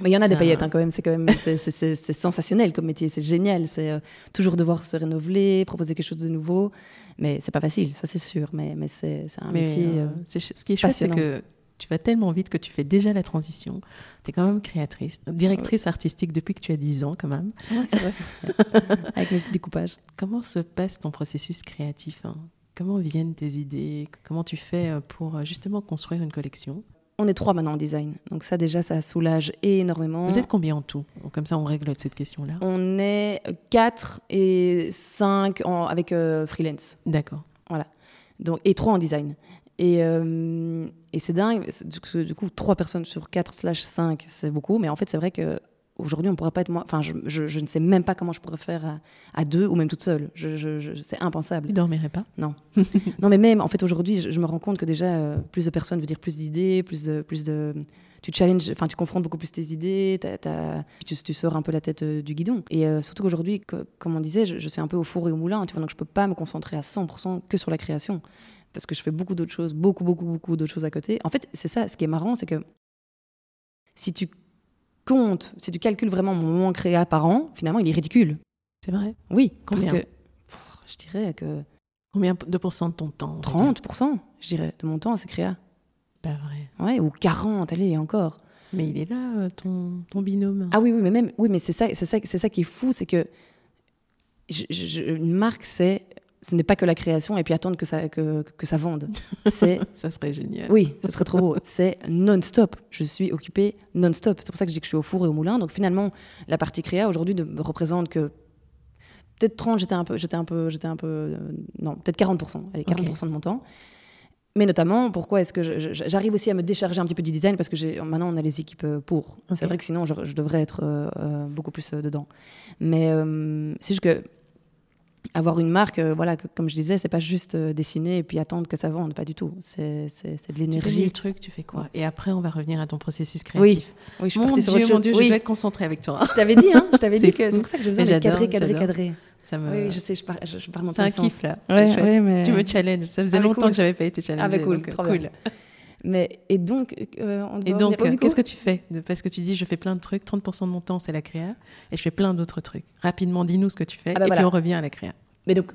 Mais il y en a des paillettes hein, quand même, c'est quand même c'est- sensationnel comme métier, c'est génial, c'est toujours devoir se renouveler, proposer quelque chose de nouveau, mais c'est pas facile, ça c'est sûr, mais, mais c'est un mais métier. c'est ce qui est chouette, c'est que tu vas tellement vite que tu fais déjà la transition. Tu es quand même créatrice, directrice artistique depuis que tu as 10 ans quand même. Ouais, c'est vrai. Avec mes petits découpages. Comment se passe ton processus créatif hein? Comment viennent tes idées? Comment tu fais euh, pour euh, justement construire une collection? On est trois maintenant en design. Donc ça déjà, ça soulage énormément. Vous êtes combien en tout? Comme ça, on règle cette question-là. On est quatre et cinq en, avec euh, freelance. D'accord. Voilà. Donc, et trois en design. Et, euh, et c'est dingue. Du coup, trois personnes sur 4 slash 5, c'est beaucoup. Mais en fait, c'est vrai que aujourd'hui, on pourrait pas être moi. Enfin, je, je, ne sais même pas comment je pourrais faire à, deux ou même toute seule. Je, c'est impensable. Tu dormirais pas Non. non, mais même, en fait, aujourd'hui, je, me rends compte que déjà, euh, plus de personnes veut dire plus d'idées, plus de, plus de. Tu challenges, enfin, tu confrontes beaucoup plus tes idées, Tu, tu, sors un peu la tête euh, du guidon. Et euh, surtout qu'aujourd'hui, comme on disait, je, suis un peu au four et au moulin, tu vois, donc je peux pas me concentrer à 100% que sur la création. Parce que je fais beaucoup d'autres choses, beaucoup, beaucoup, beaucoup d'autres choses à côté. En fait, c'est ça, ce qui est marrant, c'est que si tu compte, si tu calcules vraiment mon moment créa par an, finalement, il est ridicule. C'est vrai Oui. Combien que, Je dirais que. Combien de pourcents de ton temps 30%, je dirais, de mon temps, c'est créa. Pas vrai. Ouais, ou 40, allez, encore. Mais il est là, euh, ton, ton binôme. Ah oui, oui, mais même, oui, mais c'est ça, c'est ça, c'est ça qui est fou, c'est que une marque, c'est ce n'est pas que la création et puis attendre que ça, que, que ça vende. C'est, ça serait génial. Oui, ce serait trop beau. C'est non-stop. Je suis occupée non-stop. C'est pour ça que je dis que je suis au four et au moulin. Donc finalement, la partie créa aujourd'hui ne me représente que peut-être 30, j'étais un peu, j'étais un peu, j'étais un peu, euh, non, peut-être 40%. Allez, 40% de mon temps. Mais notamment, pourquoi est-ce que j'arrive aussi à me décharger un petit peu du design? Parce que maintenant on a les équipes euh, pour. C'est vrai que sinon je, devrais être euh, beaucoup plus dedans. Mais c'est juste que avoir une marque, euh, voilà, comme je disais, c'est pas juste euh, dessiner et puis attendre que ça vende, pas du tout. C'est de l'énergie. Tu fais le truc, tu fais quoi? Et après, on va revenir à ton processus créatif. Oui, je suis mon Dieu, sur Mon Dieu, je dois être concentrée avec toi. Je t'avais dit, hein, je t'avais dit que c'est pour ça que besoin de cadrer, cadrer, cadrer. Ça me... Oui, je sais, je pars, je, pars dans C'est un kiff là. Ouais, mais... Tu me challenges. Ça faisait ah, longtemps que j'avais pas été challengée. Ah, bah, cool, trop cool. Mais, et donc, euh, et donc qu'est-ce que tu fais Parce que tu dis, je fais plein de trucs, 30% de mon temps, c'est la créa, et je fais plein d'autres trucs. Rapidement, dis-nous ce que tu fais, ah bah et puis on revient à la créa. Mais donc,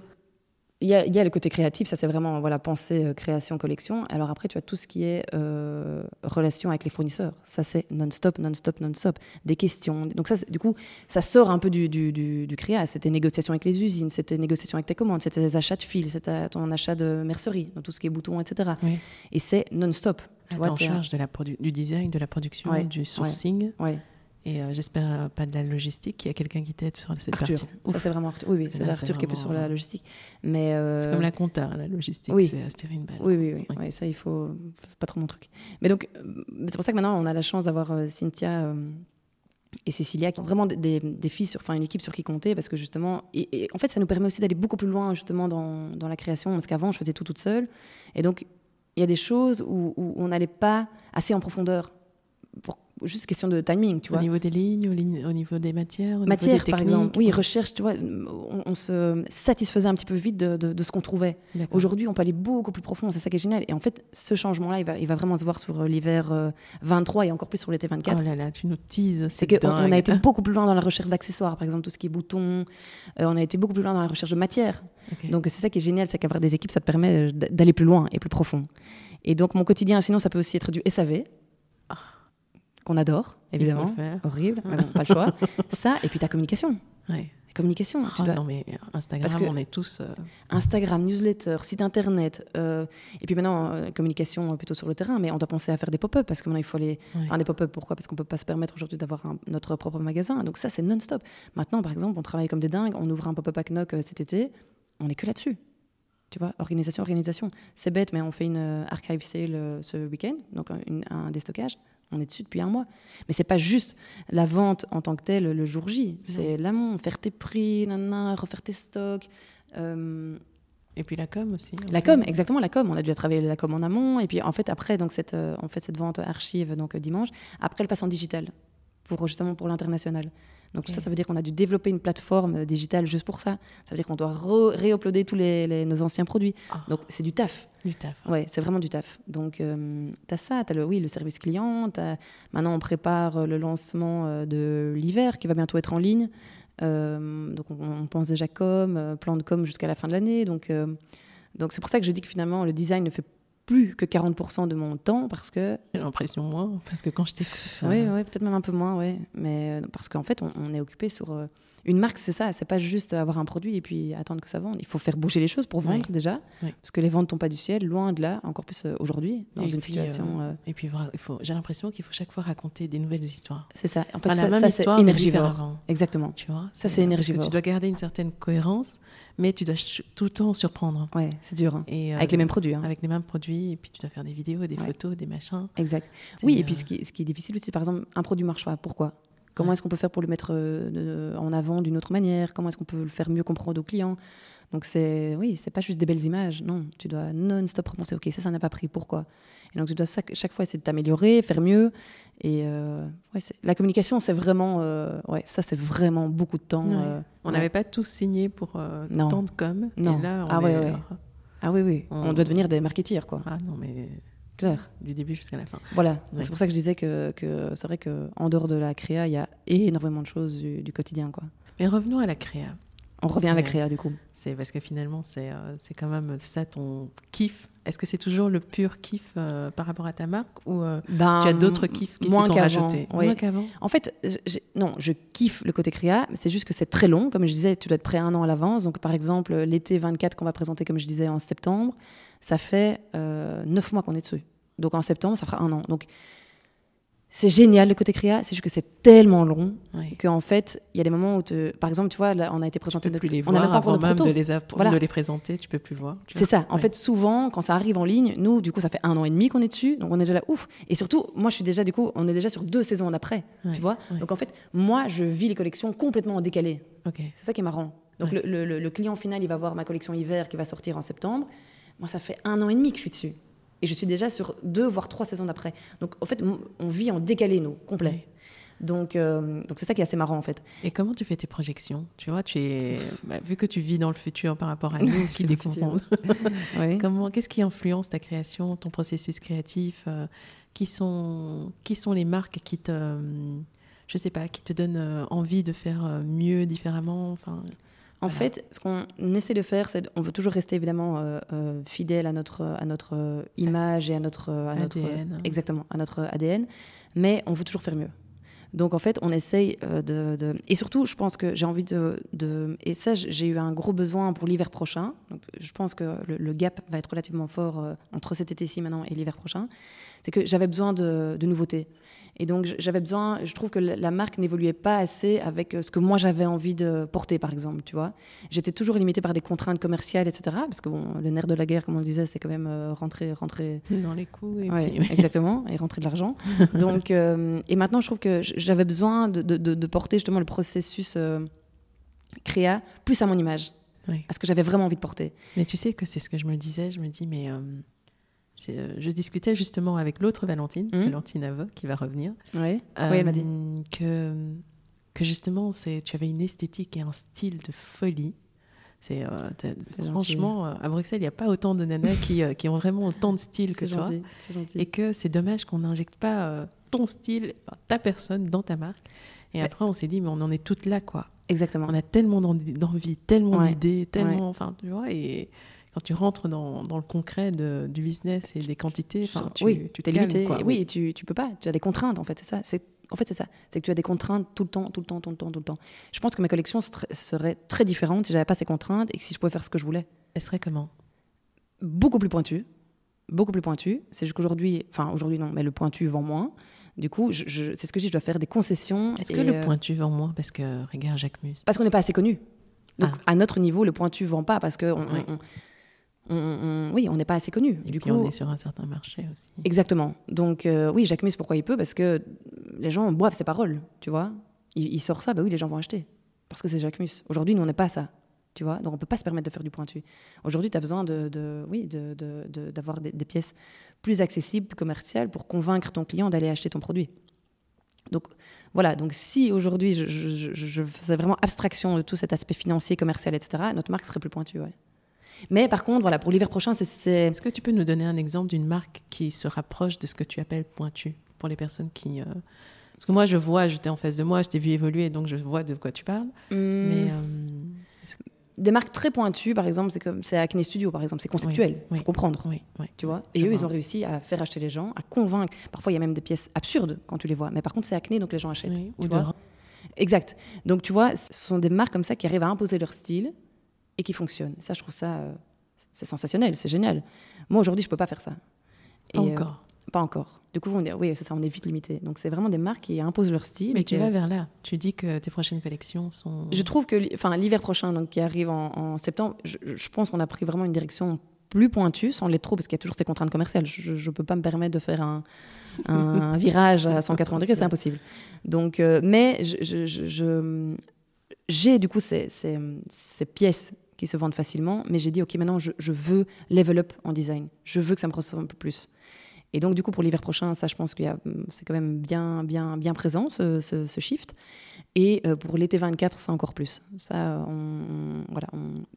il y, a, y, a, le côté créatif, ça c'est vraiment voilà, pensée, euh, création, collection. Alors après, tu as tout ce qui est euh, relation avec les fournisseurs. Ça c'est non-stop, non-stop, non-stop. Des questions. Donc ça, du coup, ça sort un peu du, du, du, créa. C'était négociation avec les usines, c'était négociation avec tes commandes, c'était des achats de fils, c'était ton achat de mercerie, donc tout ce qui est boutons, etc. Et c'est non-stop. Tu es en charge de la du design, de la production, du sourcing. Ouais. Et euh, j'espère euh, pas de la logistique. Il y a quelqu'un qui t'aide sur cette Arthur. partie. Ça, c'est vraiment Arthur. Oui, oui, c'est Arthur qui est plus sur la logistique. Mais euh, C'est comme la compta, la logistique. Oui. C'est Astérine Ball. Oui, oui, oui, oui. Ça, il faut. Pas trop mon truc. Mais donc, c'est pour ça que maintenant, on a la chance d'avoir Cynthia et Cécilia, qui ont vraiment des, des, filles, sur, enfin une équipe sur qui compter, parce que justement, et, en fait, ça nous permet aussi d'aller beaucoup plus loin justement dans, dans la création, parce qu'avant, je faisais tout toute seule, et donc il y a des choses où, où on n'allait pas assez en profondeur pour juste question de timing, tu vois. Au niveau des lignes, au, niveau des matières, au matières, niveau des par exemple. Oui, recherche, tu vois, on, se satisfaisait un petit peu vite de, de, ce qu'on trouvait. Aujourd'hui, on peut aller beaucoup plus profond, c'est ça qui est génial. Et en fait, ce changement-là, il va, il va vraiment se voir sur euh, l'hiver 23 euh, et encore plus sur l'été 24. Oh là là, tu nous teases. C'est qu'on on a été beaucoup plus loin dans la recherche d'accessoires, par exemple, tout ce qui est boutons. Euh, on a été beaucoup plus loin dans la recherche de matières. Donc, c'est ça qui est génial, c'est qu'avoir des équipes, ça te permet d'aller plus loin et plus profond. Et donc, mon quotidien, sinon, ça peut aussi être du SAV qu'on adore, évidemment. Horrible, mais pas le choix. Ça, et puis ta communication. Ouais. communication. Oh, Non, mais Instagram, on est tous. Euh, Instagram, newsletter, site internet. Euh, et puis maintenant, euh, communication plutôt sur le terrain, mais on doit penser à faire des pop-up parce que maintenant, il faut aller faire des pop-up. Pourquoi? Parce qu'on ne peut pas se permettre aujourd'hui d'avoir notre propre magasin. Donc ça, c'est non-stop. Maintenant, par exemple, on travaille comme des dingues. On ouvre un pop-up à Knock cet été. On n'est que là-dessus. Tu vois, organisation, organisation. C'est bête, mais on fait une archive sale ce week-end, donc un déstockage on est dessus depuis un mois. Mais c'est pas juste la vente en tant que telle le jour J. C'est l'amont, faire tes prix, refaire tes stocks. Euh, et puis la com aussi. La com, exactement, la com. On a dû travailler la com en amont. Et puis en fait, après, donc cette, euh, fait cette vente archive donc, dimanche. Après, elle passe en digital, pour, justement pour l'international. Donc ça, ça veut dire qu'on a dû développer une plateforme digitale juste pour ça. Ça veut dire qu'on doit réuploader tous les, nos anciens produits. Ah. Donc c'est du taf. Du taf. Ouais, c'est vraiment du taf. Donc euh, tu as ça, tu as le, oui, le service client. Maintenant, on prépare le lancement euh, de l'hiver qui va bientôt être en ligne. Euh, donc on, pense déjà com, plan de com jusqu'à la fin de l'année. Donc donc c'est pour ça que je dis que finalement le design ne fait plus que 40% de mon temps parce que. J'ai l'impression moins, parce que quand je t'écoute. Oui, ouais, peut-être même un peu moins, oui. Mais euh, parce qu'en fait, on, on, est occupé sur. Euh, une marque, c'est ça, c'est pas juste avoir un produit et puis attendre que ça vende. Il faut faire bouger les choses pour vendre déjà, parce que les ventes tombent pas du ciel, loin de là, encore plus euh, aujourd'hui, dans une situation. Et puis, j'ai l'impression qu'il faut chaque fois raconter des nouvelles histoires. C'est ça. En fait, ça, ça c'est énergivore. Exactement. Tu vois Ça, c'est énergivore. Tu dois garder une certaine cohérence, mais tu dois tout le temps surprendre. Ouais, c'est dur. Hein. Et, avec les mêmes produits. Hein. Avec les mêmes produits, et puis tu dois faire des vidéos, des photos, des machins. Exact. Oui, et puis ce qui, ce qui est difficile aussi, par exemple, un produit marche pas. Pourquoi? Comment est-ce qu'on peut faire pour le mettre euh, en avant d'une autre manière? Comment est-ce qu'on peut le faire mieux comprendre aux clients? Donc c'est oui, c'est pas juste des belles images. Non, tu dois non-stop repenser. Ok, ça, ça n'a pas pris. Pourquoi? Et donc tu dois chaque fois essayer de t'améliorer, faire mieux. Et euh, ouais, la communication, c'est vraiment, euh, ouais, ça c'est vraiment beaucoup de temps. on n'avait pas tous signé pour tant de com. Non. Et là, on ah, est, ah oui, oui. On... doit devenir des marketeers, quoi. Ah non, mais Claire. Du début jusqu'à la fin. Voilà. C'est pour ça que je disais que, que c'est vrai qu'en dehors de la créa, il y a énormément de choses du, quotidien. Quoi. Mais revenons à la créa. On revient à la créa du coup. C'est parce que finalement, c'est euh, c'est quand même ça ton kiff. Est-ce que c'est toujours le pur kiff euh, par rapport à ta marque ou euh, ben, tu as d'autres kiffs qui se sont rajoutés? Moins qu'avant? En fait, non, je kiffe le côté créa, mais c'est juste que c'est très long. Comme je disais, tu dois être prêt un an à l'avance. Donc par exemple, l'été 24 qu'on va présenter, comme je disais, en septembre, ça fait neuf mois qu'on est dessus. Donc en septembre, ça fera un an. Donc c'est génial le côté créa, c'est juste que c'est tellement long qu'en fait, il y a des moments où, par exemple, tu vois, là, on a été présenté. Tu peux plus les voir on a avant même de les, de les, présenter, tu peux plus voir. C'est ça. En fait, souvent, quand ça arrive en ligne, nous, du coup, ça fait un an et demi qu'on est dessus, donc on est déjà là, ouf. Et surtout, moi, je suis déjà, du coup, on est déjà sur deux saisons d'après, tu vois. Donc en fait, moi, je vis les collections complètement en décalé. C'est ça qui est marrant. Donc le, le client final, il va voir ma collection hiver qui va sortir en septembre. Moi, ça fait un an et demi que je suis dessus. Et je suis déjà sur deux, voire trois saisons d'après. Donc, en fait, on vit en décalé, nous, complet. Donc, euh, donc c'est ça qui est assez marrant en fait. Et comment tu fais tes projections? Tu vois, tu es, bah, vu que tu vis dans le futur par rapport à nous qui découvrons. Comment, qu'est-ce qui influence ta création, ton processus créatif euh, Qui sont, qui sont les marques qui te, je sais pas, qui te donnent euh, envie de faire mieux, différemment? Enfin, en fait, ce qu'on essaie de faire, c'est on veut toujours rester évidemment euh, euh, fidèle à notre, à notre euh, image et à notre, ADN. exactement, à notre ADN, mais on veut toujours faire mieux. Donc en fait, on essaye de, Et surtout, je pense que j'ai envie de, de... Et ça, j'ai eu un gros besoin pour l'hiver prochain. Donc, je pense que le, gap va être relativement fort entre cet été-ci maintenant et l'hiver prochain. C'est que j'avais besoin de, de nouveautés. Et donc, j'avais besoin, je trouve que la marque n'évoluait pas assez avec euh, ce que moi j'avais envie de porter, par exemple, tu vois. J'étais toujours limitée par des contraintes commerciales, etc. Parce que bon, le nerf de la guerre, comme on le disait, c'est quand même euh, rentrer, rentrer. Dans les coûts. Et Exactement, et rentrer de l'argent. donc, euh, et maintenant, je trouve que j'avais besoin de, de, porter justement le processus créa plus à mon image. à ce que j'avais vraiment envie de porter. Mais tu sais que c'est ce que je me disais, je me dis, mais euh, je discutais justement avec l'autre Valentine, mmh. Valentine Avoc, qui va revenir. Oui, elle m'a dit. Euh, que, que justement, tu avais une esthétique et un style de folie. C'est euh, franchement à Bruxelles, il n'y a pas autant de nanas qui, qui, ont vraiment autant de style que toi. Et que c'est dommage qu'on n'injecte pas ton style, ta personne dans ta marque. Et après, on s'est dit, mais on en est toutes là, quoi. Exactement. On a tellement d'envie, tellement d'idées, tellement, enfin, tu vois, et quand tu rentres dans, dans le concret de, du business et des quantités, tu, oui, tu t'es limité. Oui, et tu, tu peux pas. Tu as des contraintes, en fait, c'est ça. C'est en fait, c'est ça. C'est que tu as des contraintes tout le temps, tout le temps, tout le temps, tout le temps. Je pense que mes collections seraient très différentes si j'avais pas ces contraintes et que si je pouvais faire ce que je voulais. Elles seraient comment? Beaucoup plus pointues. Beaucoup plus pointues. C'est juste qu'aujourd'hui, enfin aujourd'hui non, mais le pointu vend moins. Du coup, je, c'est ce que je dis, je dois faire des concessions. Est-ce que le euh, pointu vend moins? Parce que, regarde Jacques Mus. Parce qu'on n'est pas assez connu. Donc, ah. à notre niveau, le pointu vend pas parce que on, oui, on n'est pas assez connu. Et du coup, on est sur un certain marché aussi. Exactement. Donc, euh, oui, Jacques Mus, pourquoi il peut? Parce que les gens boivent ses paroles, tu vois. Il, sort ça, bah oui, les gens vont acheter. Parce que c'est Jacques Mus. Aujourd'hui, nous, on n'est pas ça, tu vois. Donc, on ne peut pas se permettre de faire du pointu. Aujourd'hui, tu as besoin de, oui, d'avoir de, des, pièces plus accessibles, plus commerciales, pour convaincre ton client d'aller acheter ton produit. Donc, voilà. Donc, si aujourd'hui, je, je, faisais vraiment abstraction de tout cet aspect financier, commercial, etc., notre marque serait plus pointue, ouais. Mais par contre, voilà, pour l'hiver prochain, c'est. Est-ce que tu peux nous donner un exemple d'une marque qui se rapproche de ce que tu appelles pointu pour les personnes qui. Euh, parce que moi, je vois, j'étais en face de moi, je t'ai vu évoluer, donc je vois de quoi tu parles. Hmm. Mais. Euh, des marques très pointues, par exemple, c'est comme c'est Acne Studio, par exemple, c'est conceptuel, oui, faut comprendre, Oui, oui. tu vois. Et Je eux, ils ont réussi à faire acheter les gens, à convaincre. Parfois, il y a même des pièces absurdes quand tu les vois, mais par contre, c'est Acne, donc les gens achètent. Ou de. Exact. Donc, tu vois, ce sont des marques comme ça qui arrivent à imposer leur style et qui fonctionnent. Ça, je trouve ça, euh, c'est sensationnel, c'est génial. Moi, aujourd'hui, je peux pas faire ça. Pas Et, euh, encore. pas encore. Du coup, on est, oui, c'est ça, on est vite limité. Donc, c'est vraiment des marques qui imposent leur style. Mais tu vas vers là. Tu dis que tes prochaines collections sont. Je trouve que, enfin, l'hiver prochain, donc qui arrive en, en septembre, je, je pense qu'on a pris vraiment une direction plus pointue, sans l'être trop, parce qu'il y a toujours ces contraintes commerciales. Je ne peux pas me permettre de faire un, un virage à 180 degrés, c'est impossible. Donc, euh, mais je- je- je- je- j'ai du coup ces, ces- ces pièces qui se vendent facilement, mais j'ai dit, OK, maintenant, je, veux level up en design. Je veux que ça me ressemble un peu plus. Et donc, du coup, pour l'hiver prochain, ça, je pense que c'est quand même bien, bien, bien présent, ce, ce- shift. Et euh, pour l'été 24, c'est encore plus. Ça, on, on- voilà,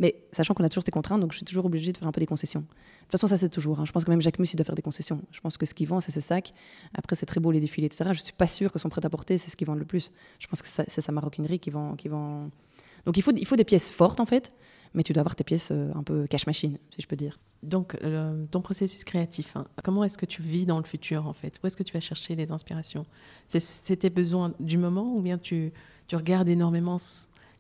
Mais sachant qu'on a toujours ces contraintes, donc je suis toujours obligée de faire un peu des concessions. De toute façon, ça, c'est toujours. hein. Je pense que même Jacques Mus, il doit faire des concessions. Je pense que ce qu'il vend, c'est ses sacs. Après, c'est très beau les défilés, etc. Je suis pas sûre que son prêt-à-porter, c'est ce qui vend le plus. Je pense que ça- c'est sa maroquinerie qui vend, qui vend. Donc, il faut, il faut des pièces fortes, en fait, mais tu dois avoir tes pièces euh, un peu cash-machine, si je peux dire. Donc, euh, ton processus créatif, hein, comment est-ce que tu vis dans le futur en fait? Où est-ce que tu vas chercher les inspirations? C'est- tes besoins du moment ou bien tu, tu regardes énormément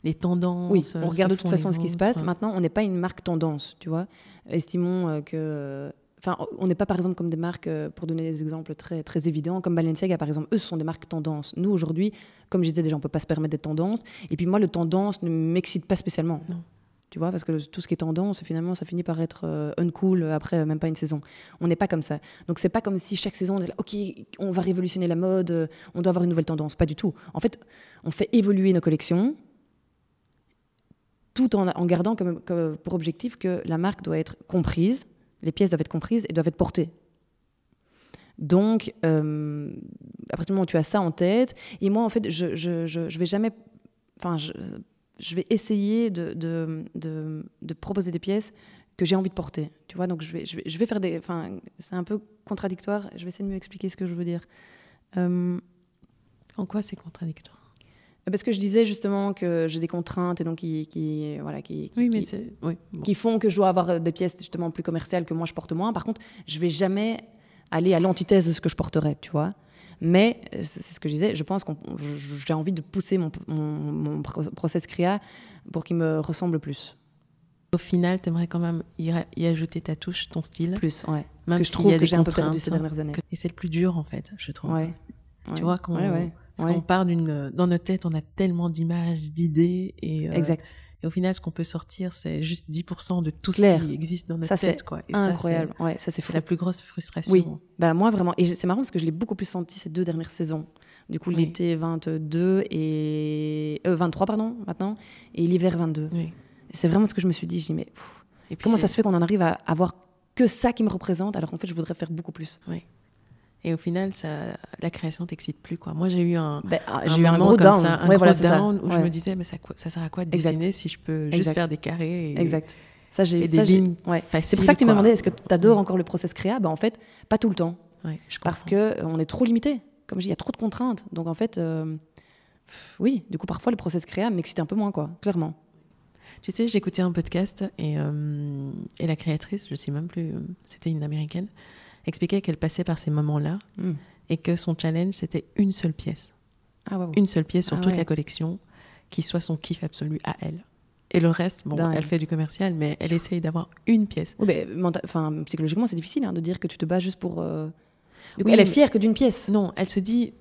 les tendances Oui, euh, on regarde de toute façon ce qui se passe. Maintenant, on n'est pas une marque tendance, tu vois. Estimons que. Enfin, on n'est pas par exemple comme des marques, euh, pour donner des exemples très, très évidents, comme Balenciaga par exemple. Eux, ce sont des marques tendance. Nous, aujourd'hui, comme je disais déjà, on ne peut pas se permettre d'être tendance. Et puis moi, le tendance ne m'excite pas spécialement. Non. Tu vois, parce que le- tout ce qui est tendance, finalement, ça finit par être euh, uncool après euh, même pas une saison. On n'est pas comme ça. Donc, c'est pas comme si chaque saison, on est là, OK, on va révolutionner la mode, euh, on doit avoir une nouvelle tendance. Pas du tout. En fait, on fait évoluer nos collections tout en, en gardant comme, comme pour objectif que la marque doit être comprise, les pièces doivent être comprises et doivent être portées. Donc, euh, à partir du moment où tu as ça en tête, et moi, en fait, je, je, je, vais jamais. Enfin, je, je vais essayer de, de, de, proposer des pièces que j'ai envie de porter. Tu vois, donc je vais, vais, je vais faire des. Enfin, c'est un peu contradictoire. Je vais essayer de mieux expliquer ce que je veux dire. Euh, En quoi c'est contradictoire? Parce que je disais justement que j'ai des contraintes et donc qui, qui voilà, qui, Oui, qui- mais c'est. Oui, bon. qui font que je dois avoir des pièces justement plus commerciales que moi je porte moins. Par contre, je vais jamais aller à l'antithèse de ce que je porterais, tu vois. Mais euh, c'est ce que je disais, je pense que j'ai envie de pousser mon, mon, mon pro- process créa pour qu'il me ressemble plus. Au final, tu aimerais quand même y, ajouter ta touche, ton style. Plus, ouais. Même que je s'il trouve y a que j'ai un peu perdu ces dernières années. que- Et c'est le plus dur, en fait, je trouve. Ouais. Tu ouais. vois, quand Ouais. Parce Ouais. qu'on part d'une. Dans notre tête, on a tellement d'images, d'idées. Et, euh, Exact. et au final, ce qu'on peut sortir, c'est juste 10% de tout ce qui existe dans notre Ça, tête. Quoi. Et ça, Incroyable. ouais, ça c'est fou. la plus grosse frustration. Oui, bah moi vraiment. Et c'est marrant parce que je l'ai beaucoup plus senti ces deux dernières saisons. Du coup, Oui. l'été 22 et. euh, 23, pardon, maintenant, et l'hiver 22. Oui. C'est vraiment ce que je me suis dit. Je dis, mais pff, Et puis comment ça se fait qu'on en arrive à avoir que ça qui me représente alors qu'en fait, je voudrais faire beaucoup plus? Et au final, ça, la création t'excite plus. Quoi. Moi, j'ai eu un, Ben, ah, un J'ai eu un moment gros comme down. ça, un Ouais, gros voilà, ça. où je me disais, mais ça, ça sert à quoi de Exact. dessiner si je peux juste Exact. faire des carrés et, Exact. Ça, j'ai. et ça, des j'ai- lignes ouais. C'est pour ça que tu me demandais, est-ce que tu adores encore le process créa? Ben en fait, pas tout le temps. Je Parce que euh, on est trop limité. Comme je dis, il y a trop de contraintes. Donc en fait, euh, oui, du coup, parfois le process créa m'excite un peu moins, quoi, clairement. Tu sais, j'écoutais un podcast et, euh, et la créatrice, je sais même plus, c'était une américaine, expliquait qu'elle passait par ces moments-là Hmm. et que son challenge, c'était une seule pièce. Ah. Une seule pièce sur Ah toute ouais. la collection qui soit son kiff absolu à elle. Et le reste, bon, Dingue. elle fait du commercial, mais elle essaye d'avoir une pièce. Oui, mais enfin, psychologiquement, c'est difficile hein, de dire que tu te bats juste pour. euh, Oui, elle est fière que d'une pièce. Non, elle se dit,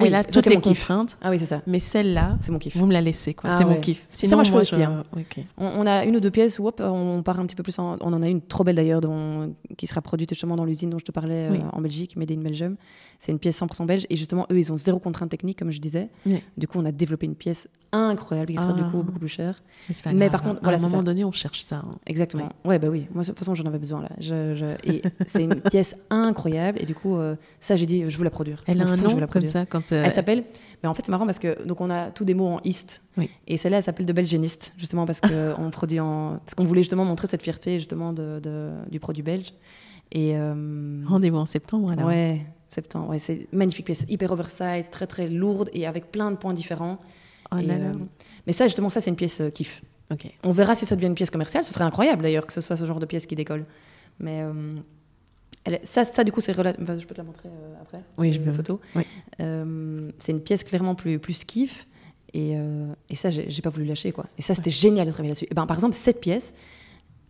Oui, elle a ça, toutes les contraintes, Ah oui, c'est ça. mais celle-là, C'est mon kiff. vous me la laissez, quoi. Ah c'est mon kiff. Ça, moi, je fais moi, aussi, hein. ok. On, on a une ou deux pièces où hop, on part un petit peu plus. En, on en a une trop belle d'ailleurs, dont- qui sera produite justement dans l'usine dont je te parlais euh, en Belgique, Made in Belgium. C'est une pièce 100% belge. Et justement, eux, ils ont zéro contrainte technique, comme je disais. Oui. Du coup, on a développé une pièce incroyable qui sera du Ah. coup beaucoup plus chère. Mais, Mais par contre, à voilà, un c'est moment ça. donné, on cherche ça. hein. Exactement. Ouais, bah oui. Moi, de toute façon, j'en avais besoin là. Je, je- Et c'est une pièce incroyable. Et du coup, euh, ça, j'ai dit, je veux la produire. Elle a un nom comme ça quand. euh, Elle s'appelle. Mais en fait, c'est marrant parce que donc on a tous des mots en East. Oui. Et celle-là, elle s'appelle de Belgéniste, justement parce que on produit en. Parce qu'on voulait justement montrer cette fierté justement de, de- du produit belge. Et euh, Rendez-vous en septembre alors. ouais, septembre. Ouais, c'est magnifique pièce, hyper oversize, très très lourde et avec plein de points différents. Oh là là. euh, mais ça, justement, ça, c'est une pièce kiff. Ok. On verra si ça devient une pièce commerciale. Ce serait incroyable d'ailleurs que ce soit ce genre de pièce qui décolle. Mais elle ça, ça, du coup, c'est relativement. je peux te la montrer euh, après. Oui, je veux. photo. Oui. Euh, c'est une pièce clairement plus, plus kiff. Et, euh, et ça, j'ai pas voulu lâcher. quoi. Et ça, c'était génial de travailler là-dessus. Et ben, par exemple, cette pièce,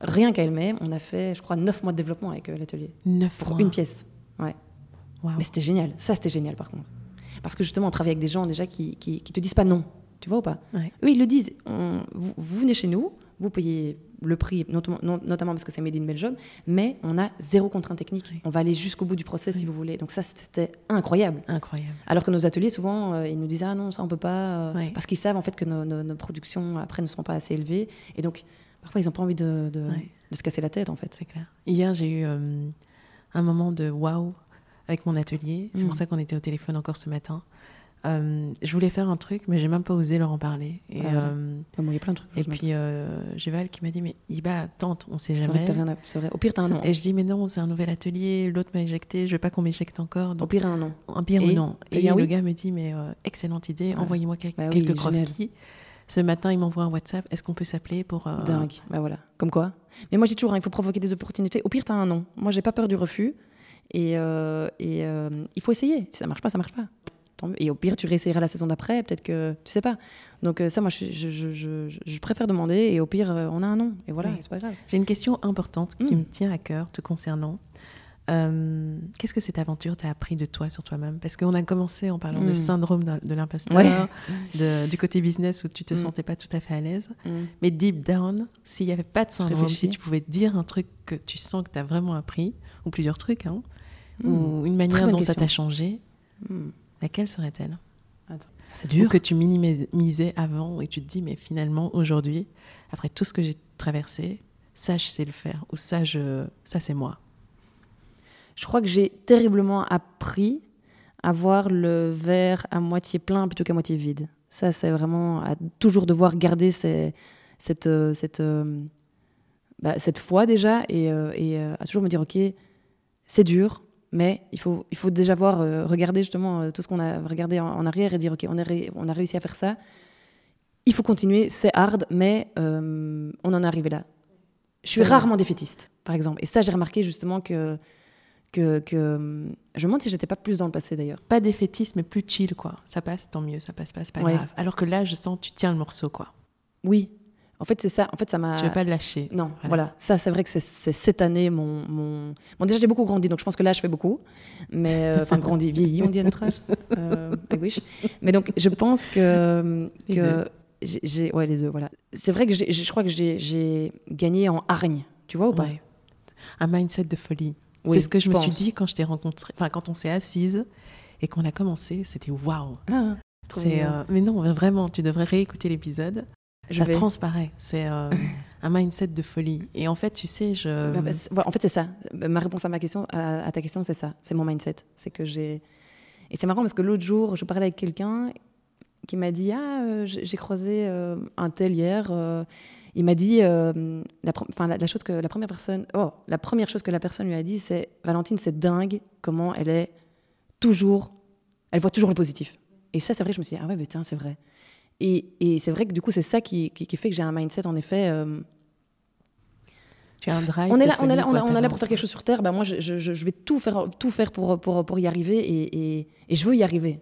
rien qu'à elle-même, on a fait, je crois, 9 mois de développement avec euh, l'atelier. Neuf Pour mois. une pièce. Ouais. Mais c'était génial. Ça, c'était génial, par contre. Parce que justement, on travaille avec des gens déjà qui, qui, qui te disent pas non. Tu vois ou pas? Ouais. Eux, ils le disent. On- vous, vous venez chez nous, vous payez le prix, notamment, non- notamment parce que c'est Made in Belgium, mais on a zéro contrainte technique. Oui. On va aller jusqu'au bout du process si vous voulez. Donc ça, c'était incroyable. Incroyable. Alors que nos ateliers, souvent, euh, ils nous disent ah non, ça on peut pas, euh, parce qu'ils savent en fait que nos, nos- nos productions après ne seront pas assez élevées, et donc parfois ils n'ont pas envie de, de- Ouais. de se casser la tête en fait. C'est clair. Hier, j'ai eu euh, un moment de waouh avec mon atelier. C'est pour Mm. ça qu'on était au téléphone encore ce matin. Euh, je voulais faire un truc, mais j'ai même pas osé leur en parler. Et, Ah ouais. Bon, il y a plein de trucs. et je me- puis, euh, j'ai Val qui m'a dit Mais Iba, tante, on sait c'est vrai que jamais. t'as rien à- c'est vrai. Au pire, t'as un nom. Et je dis Mais non, c'est un nouvel atelier. L'autre m'a éjecté. Je veux pas qu'on m'éjecte encore. Au pire, un nom. un ou Et- non. Et le oui. gars me dit Mais euh, excellente idée. Envoyez-moi quel- Bah oui, quelques croquis. Ce matin, il m'envoie un WhatsApp. Est-ce qu'on peut s'appeler pour. euh, Dingue. Bah voilà. Comme quoi. Mais moi, je dis toujours, hein, il faut provoquer des opportunités. Au pire, t'as un nom. Moi, j'ai pas peur du refus. Et, et il faut essayer. Si ça marche pas, ça marche pas. Tant mieux. Et au pire, tu réessayeras la saison d'après. Peut-être que tu sais pas. Donc euh, ça, moi, je, je, je, je- je préfère demander. Et au pire, euh, on a un nom. Et voilà, Oui. c'est pas grave. J'ai une question importante qui Mm. me tient à cœur te concernant. Euh, Qu'est-ce que cette aventure t'a appris de toi sur toi-même? Parce qu'on a commencé en parlant de Mm. syndrome de l'imposteur, Ouais. du côté business où tu te Mm. sentais pas tout à fait à l'aise. Mais deep down, s'il n'y avait pas de syndrome, si tu pouvais dire un truc que tu sens que tu as vraiment appris, ou plusieurs trucs, hein, ou une manière dont ça t'a changé. Laquelle serait-elle? C'est Ou que tu minimisais avant et tu te dis, mais finalement, aujourd'hui, après tout ce que j'ai traversé, ça, je sais le faire, ou ça, je, ça c'est moi. Je crois que j'ai terriblement appris à voir le verre à moitié plein plutôt qu'à moitié vide. Ça, c'est vraiment à toujours devoir garder ces- cette, euh, cette, euh, bah, cette foi déjà et, euh, et, à toujours me dire, OK, c'est dur, mais il faut, il faut déjà voir, euh, regarder justement euh, tout ce qu'on a regardé en, en arrière et dire, OK, on a, ré- on a réussi à faire ça. Il faut continuer, c'est hard, mais euh, on en est arrivé là. Je suis rarement défaitiste, par exemple. Et ça, j'ai remarqué justement que que, que- je me demande si j'étais pas plus dans le passé d'ailleurs. Pas défaitiste, mais plus chill, quoi. Ça passe, tant mieux, ça passe pas, c'est pas Ouais. grave. Alors que là, je sens que tu tiens le morceau, quoi. Oui. En fait, c'est ça. En fait, ça m'a. Tu veux pas le lâcher. Non, voilà. Ça, c'est vrai que c'est- cette année mon, mon. Bon, déjà, j'ai beaucoup grandi, donc je pense que là, je fais beaucoup. Mais. euh, Enfin, grandi, vieilli, on dit à notre âge. Euh, I wish. Mais donc, je pense que. Les que deux. Ouais, les deux, voilà. C'est vrai que je crois que j'ai- gagné en hargne. Tu vois ou pas? Ouais. Un mindset de folie. Oui, c'est ce que je, me suis dit quand je t'ai rencontré, enfin, quand on s'est assise et qu'on a commencé, c'était waouh. Ah, C'est, mignon. euh, mais non, vraiment, tu devrais réécouter l'épisode. Je ça vais. transparaît. C'est euh, un mindset de folie. Et en fait, tu sais, je. Bah, bah, c'est- voilà, en fait, c'est ça. Bah, Ma réponse à ma question, à, à ta question, c'est ça. C'est mon mindset. C'est que j'ai. Et c'est marrant parce que l'autre jour, je parlais avec quelqu'un qui m'a dit ah euh, j'ai croisé euh, un tel hier. il m'a dit la, chose que la première personne oh la première chose que la personne lui a dit c'est Valentine c'est dingue comment elle est toujours elle voit toujours le positif. Et ça c'est vrai je me suis dit ah ouais mais tiens c'est vrai. Et, et c'est vrai que du coup c'est ça qui, qui, qui fait que j'ai un mindset en effet. euh, tu as un drive. on est là, on est là, folie, on, quoi, on est là pour faire quelque chose sur Terre. Bah, moi, je, je- je vais tout faire, tout faire pour, pour, pour, pour y arriver et, et, et je veux y arriver.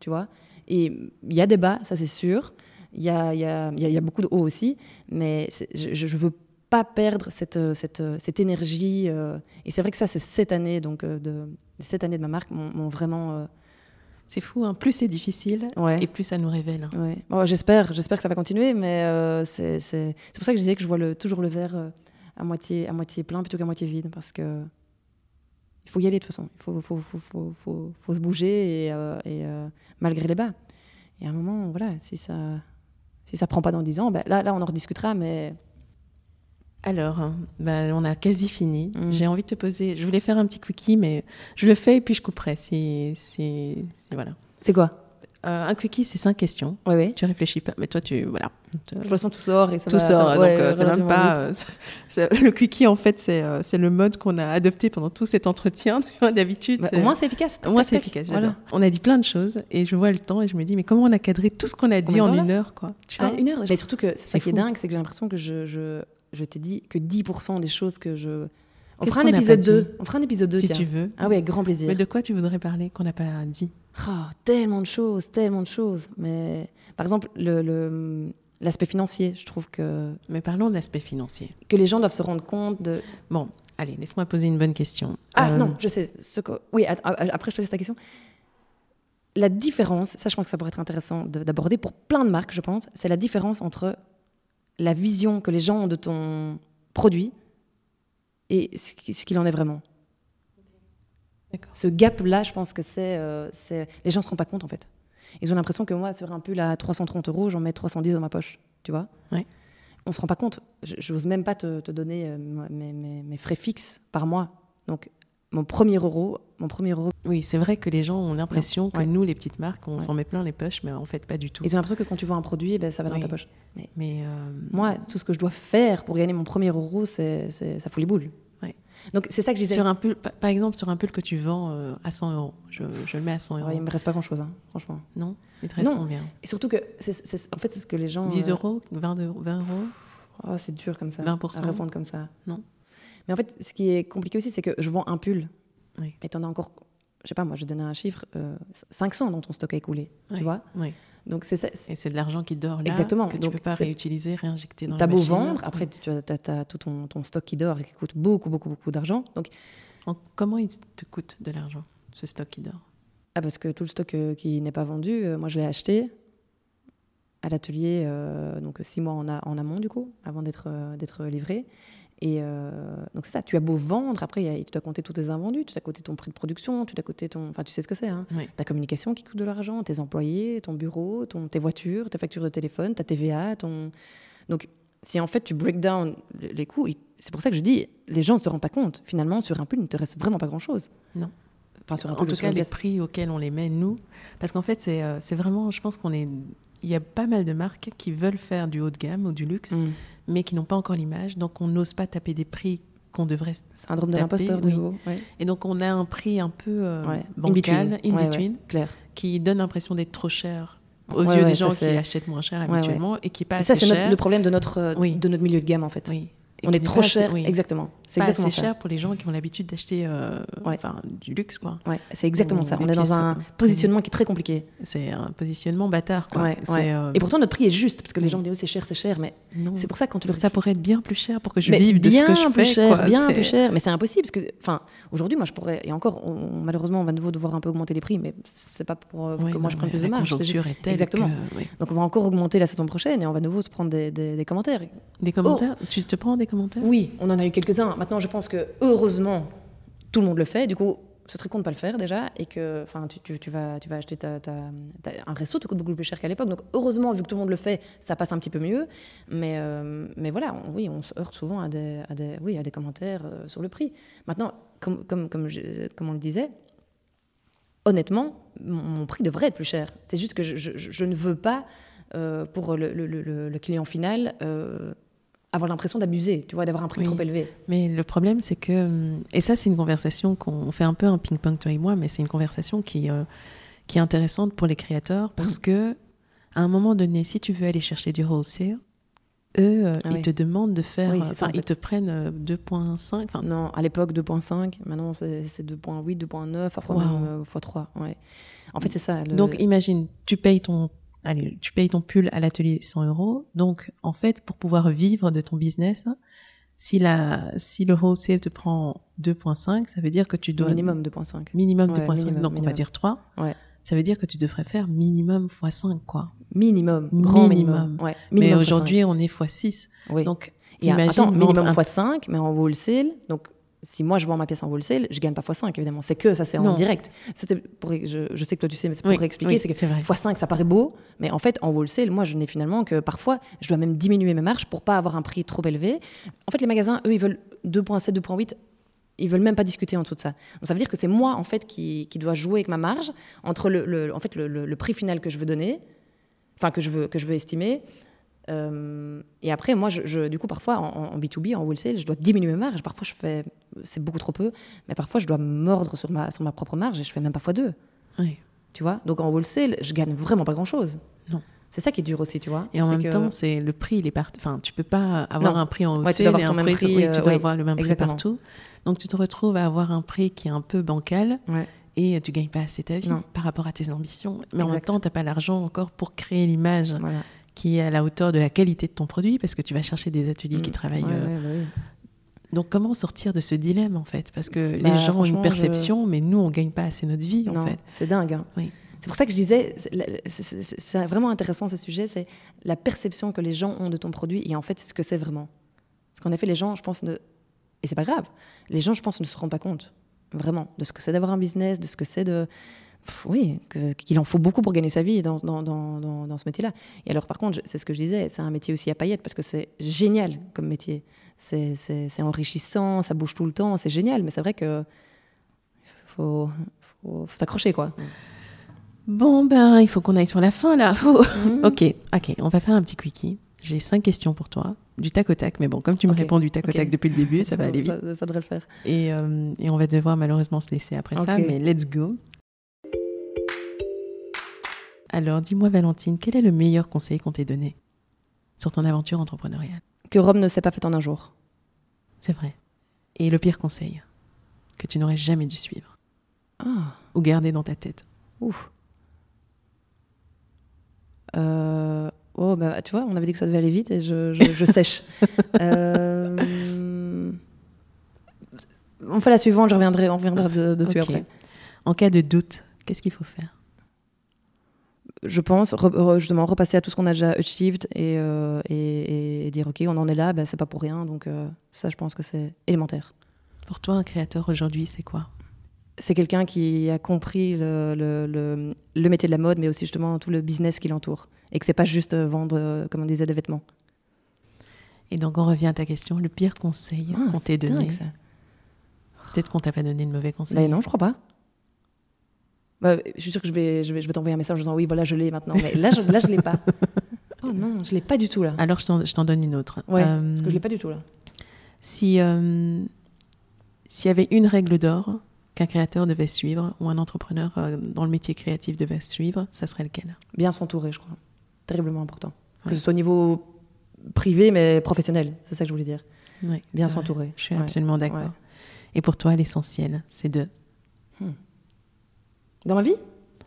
Tu vois? Et il y a des bas, ça c'est sûr. Il y a, il y, a, il y a- il y a beaucoup de hauts aussi. Mais je ne veux pas perdre cette, cette, cette énergie. euh, et c'est vrai que ça, c'est cette année, donc, euh, de, cette année de ma marque, m'ont m'ont vraiment. euh, C'est fou, hein. plus c'est difficile ouais. et plus ça nous révèle. hein. Ouais. Bon, j'espère, j'espère que ça va continuer, mais euh, c'est c'est- c'est pour ça que je disais que je vois le, toujours le verre euh, à, moitié, à moitié plein plutôt qu'à moitié vide, parce que il faut y aller de toute façon. Il faut, faut, faut, faut, se bouger et, euh, et, euh, malgré les bas. Et à un moment, voilà, si ça si ça prend pas dans 10 ans, ben là, là, on en rediscutera, mais Alors, bah, on a quasi fini. Mm. J'ai envie de te poser. Je voulais faire un petit quickie, mais je le fais et puis je couperai. Si, si, si- voilà. c'est quoi? Euh, un quickie, c'est cinq questions. Oui, oui. Tu réfléchis pas, mais toi, tu. Voilà. De toute façon, tout sort et ça Tout va- sort, ça- donc ouais, euh, c'est même pas. euh, c'est- le quickie, en fait, c'est c'est le mode qu'on a adopté pendant tout cet entretien. D'habitude. Bah, c'est- au moins, c'est efficace. Au moins, c'est efficace. Voilà. j'adore. On a dit plein de choses et je vois le temps et je me dis, mais comment on a cadré tout ce qu'on a dit ben en une heure, quoi. Tu Ah, vois? une heure Mais surtout que c'est ça C'est qui est dingue, c'est que j'ai l'impression que je, je, je t'ai dit que 10% des choses que je. On fera un épisode pas 2. dit On fera un épisode 2, Si tiens. tu veux. Ah oui, avec grand plaisir. Mais de quoi tu voudrais parler qu'on n'a pas dit? Oh, tellement de choses, tellement de choses. Mais par exemple, le- le- l'aspect financier, je trouve que, Mais parlons d'aspect financier. que les gens doivent se rendre compte de. Bon, allez, laisse-moi poser une bonne question. Ah Euh, non, je sais. Ce que... Oui, après je te laisse ta question. La différence, ça je pense que ça pourrait être intéressant de- d'aborder pour plein de marques, je pense, c'est la différence entre la vision que les gens ont de ton produit et ce qui- ce qu'il en est vraiment. Ce gap-là, je pense que c'est, euh, Les gens ne se rendent pas compte, en fait. Ils ont l'impression que moi, sur un pull à 330 euros, j'en mets 310 dans ma poche, tu vois Ouais. On se rend pas compte. Je n'ose même pas te, te donner euh, mes, mes- mes frais fixes par mois. Donc, mon premier euro, mon premier euro, Oui, c'est vrai que les gens ont l'impression que ouais. nous, les petites marques, on Ouais. s'en met plein les poches, mais en fait, pas du tout. ils ont l'impression que quand tu vends un produit, ben, ça va Oui. dans ta poche. Mais euh, Moi, tout ce que je dois faire pour gagner mon premier euro, c'est, c'est- ça fout les boules. Ouais. Donc, c'est ça que je disais. sur un pull, pa- par exemple, sur un pull que tu vends euh, à 100 euros, je, je le mets à 100 euros. Ouais, il me reste pas grand-chose, hein, franchement. Non? Il te reste Non. combien? Et surtout que, c'est, c'est- en fait, c'est ce que les gens... 10 euh, euros? 20 euros, 20 euros? Oh, c'est dur comme ça. 20%. À répondre comme ça. Non. Mais en fait, ce qui est compliqué aussi, c'est que je vends un pull. Oui. Mais t'en as encore, je sais pas, moi, je donnais un chiffre, euh, 500 dans ton stock à écouler. Oui. Tu vois Oui. Donc, c'est ça. Et c'est de l'argent qui dort là, Exactement. que tu Donc, peux pas réutiliser, réinjecter dans T'as la beau machine. vendre, après, tu as, tout ton, ton stock qui dort et qui coûte beaucoup, beaucoup, beaucoup d'argent. Donc, En- comment il te coûte de l'argent, ce stock qui dort? Ah, parce que tout le stock euh, qui n'est pas vendu, euh, moi, je l'ai acheté à l'atelier, euh, donc six mois en, a- en amont, du coup, avant d'être d'être livré. Et euh, donc, c'est ça, tu as beau vendre, après, a- tu dois compter tous tes invendus, tu dois compter ton prix de production, tu dois compter ton. Enfin, tu sais ce que c'est, hein. Oui. ta communication qui coûte de l'argent, tes employés, ton bureau, ton, tes voitures, tes factures de téléphone, ta TVA, ton... Donc, si en fait tu break down les coûts, c'est pour ça que je dis, les gens ne se rendent pas compte. Finalement, sur un pull, il ne te reste vraiment pas grand-chose. Non. Enfin, sur un En tout cas, les prix auxquels on les met, nous. Parce qu'en fait, c'est euh, c'est vraiment, je pense qu'on est. Il y a pas mal de marques qui veulent faire du haut de gamme ou du luxe, Mm. mais qui n'ont pas encore l'image. Donc, on n'ose pas taper des prix qu'on devrait. Syndrome de l'imposteur, de oui. nouveau. Ouais. Et donc, on a un prix un peu euh, Ouais. bancal, in between, ouais, clair. qui donne l'impression d'être trop cher aux yeux des gens qui achètent moins cher habituellement et qui est pas Et ça, c'est le problème de notre, euh, Oui. de notre milieu de gamme, en fait. Oui. Et On est trop cher, oui. exactement. C'est exactement cher pour les gens qui ont l'habitude d'acheter euh, Ouais. du luxe, quoi. Ouais, c'est exactement Ou ça. On est dans un euh, positionnement qui est très compliqué. C'est un positionnement bâtard, quoi. Ouais, euh, Et pourtant, notre prix est juste, parce que les gens disent, oh, c'est cher, c'est cher, mais c'est pour ça quand tu leur Ça pourrait être bien plus cher pour que je Mais vive de ce que je plus fais. cher, quoi. bien plus cher. Mais c'est impossible parce que, aujourd'hui, moi, je pourrais. Et encore, on- malheureusement, on va de nouveau devoir un peu augmenter les prix, mais c'est pas pour euh, que non, moi je prenne plus de marge. Exactement. Donc, on va encore augmenter la saison prochaine et on va de nouveau se prendre des, commentaires. Des commentaires? Tu te prends des commentaires? Oui, on en a eu quelques-uns. Maintenant, je pense que heureusement, tout le monde le fait. Du coup, c'est très con de pas le faire déjà et que, enfin, tu, vas, tu vas acheter un resto, te coûte beaucoup plus cher qu'à l'époque. Donc, heureusement, vu que tout le monde le fait, ça passe un petit peu mieux. Mais, euh, mais voilà, on- oui, on se heurte souvent à des, à des, oui, à des commentaires euh, sur le prix. Maintenant, comme, comme, comme, comme on le disait, honnêtement, mon, prix devrait être plus cher. C'est juste que je, ne veux pas, euh, pour le, client final, avoir l'impression d'abuser, tu vois, d'avoir un prix Oui. trop élevé. Mais le problème, c'est que, hum, et ça, c'est une conversation qu'on fait un peu un ping-pong, toi et moi, mais c'est une conversation qui, euh, qui est intéressante pour les créateurs parce Mm. que, à un moment donné, si tu veux aller chercher du wholesale, eux, euh, Ah ils te demandent de faire, Oui, euh, ça, ils te prennent euh, 2,5, enfin, Non, à l'époque 2.5, maintenant c'est c'est 2.8, 2.9, parfois Wow. même euh, x3. Ouais. En fait, c'est ça. le- Donc imagine, tu payes ton, allez, tu payes ton pull à l'atelier 100 euros. Donc en fait, pour pouvoir vivre de ton business, si la, si le wholesale te prend 2.5, ça veut dire que tu dois minimum 2.5. minimum Ouais, 2.5. minimum, donc on va dire 3. Ouais. Ça veut dire que tu devrais faire minimum x5 quoi. Minimum, grand minimum. Minimum. Ouais, Mais aujourd'hui, on est x6. x5. oui. Donc a- t'imagines attends, minimum un- x5, mais en wholesale. Donc, si moi je vends ma pièce en wholesale, je gagne pas x5 évidemment. C'est que ça, c'est en direct. Pour, je, je sais que toi tu sais, mais c'est pour Oui, expliquer. oui, c'est que c'est vrai. x5, ça paraît beau, mais en fait, en wholesale, moi, je n'ai finalement que parfois, je dois même diminuer mes marges pour pas avoir un prix trop élevé. En fait, les magasins, eux, ils veulent 2.7, 2.8. ils veulent même pas discuter en dessous de ça. Donc ça veut dire que c'est moi en fait qui, qui dois jouer avec ma marge entre le, le- en fait le, le- le prix final que je veux donner, enfin que je veux que je veux estimer. Euh, et après, moi, je, je- du coup, parfois, en, en B2B, en wholesale, je dois diminuer ma marge. Parfois, je fais, c'est beaucoup trop peu, mais parfois, je dois mordre sur ma, sur ma propre marge et je fais même parfois deux. Oui. Tu vois? Donc en wholesale, je gagne vraiment pas grand-chose. Non. C'est ça qui est dur aussi, tu vois. Et en même que- temps, c'est le prix, il est parti. Enfin, tu peux pas avoir Non. un prix en wholesale et un prix. prix, oui, euh, tu dois avoir le même prix partout. Donc, tu te retrouves à avoir un prix qui est un peu bancal Ouais. et tu gagnes pas assez ta vie Non. par rapport à tes ambitions. Mais en même temps, tu n'as pas l'argent encore pour créer l'image Voilà. Qui est à la hauteur de la qualité de ton produit parce que tu vas chercher des ateliers qui Mm. travaillent. Ouais, euh, ouais. Donc, comment sortir de ce dilemme en fait? Parce que Bah, les gens ont une perception, mais nous, on gagne pas assez notre vie en fait. c'est dingue. hein. Oui. C'est pour ça que je disais, c'est- c'est- c'est c'est vraiment intéressant ce sujet, c'est la perception que les gens ont de ton produit et en fait ce que c'est vraiment. Parce qu'en effet, les gens, je pense, ne... et c'est pas grave, les gens, je pense, ne se rendent pas compte vraiment de ce que c'est d'avoir un business, de ce que c'est de. Oui, qu'il en faut beaucoup pour gagner sa vie dans, dans, dans, dans, ce métier-là. Et alors, par contre, c'est ce que je disais, c'est un métier aussi à paillettes parce que c'est génial comme métier. C'est enrichissant, ça bouge tout le temps, c'est génial, mais c'est vrai que faut, faut, faut s'accrocher, quoi. Bon, ben, il faut qu'on aille sur la fin là. Faut- Mhm. ok, ok, on va faire un petit quickie. J'ai cinq questions pour toi, du tac au tac, mais bon, comme tu me réponds du tac au tac depuis le début, ça va aller vite. Ça, ça devrait le faire. Et, euh, et on va devoir malheureusement se laisser après ça, mais let's go. Alors, dis-moi, Valentine, quel est le meilleur conseil qu'on t'ait donné sur ton aventure entrepreneuriale? Que Rome ne s'est pas faite en un jour. C'est vrai. Et le pire conseil que tu n'aurais jamais dû suivre Ah, ou garder dans ta tête? Ouf. Euh, oh, bah, tu vois, on avait dit que ça devait aller vite et je, je- je sèche. Euh, on fait la suivante, je reviendrai, on reviendra de- dessus Ok. après. En cas de doute, qu'est-ce qu'il faut faire? Je pense, re- re- justement, repasser à tout ce qu'on a déjà achieved et, euh, et- et dire, OK, on en est là, bah, c'est pas pour rien. Donc, euh, ça, je pense que c'est élémentaire. Pour toi, un créateur aujourd'hui, c'est quoi? C'est quelqu'un qui a compris le, le- le- le métier de la mode, mais aussi justement tout le business qui l'entoure. Et que c'est pas juste euh, vendre, comme on disait, des vêtements. Et donc, on revient à ta question, le pire conseil Ah, qu'on t'ait donné. Peut-être qu'on t'a pas donné de mauvais conseils. Ben non, je crois pas. Bah, je suis sûre que je vais, je vais, je vais t'envoyer un message en disant oui, voilà, je l'ai maintenant. Mais là, je, là, je l'ai pas. Oh non, je l'ai pas du tout là. Alors, je t'en, je t'en donne une autre. Ouais, Euh, parce que je l'ai pas du tout là. Si euh, s'il y avait une règle d'or qu'un créateur devait suivre ou un entrepreneur euh, dans le métier créatif devait suivre, ça serait lequel? Bien s'entourer, je crois. Terriblement important. Ouais. Que ce soit au niveau privé, mais professionnel. C'est ça que je voulais dire. Ouais, Bien s'entourer. Je suis Ouais. absolument d'accord. Ouais. Et pour toi, l'essentiel, c'est de Dans ma vie?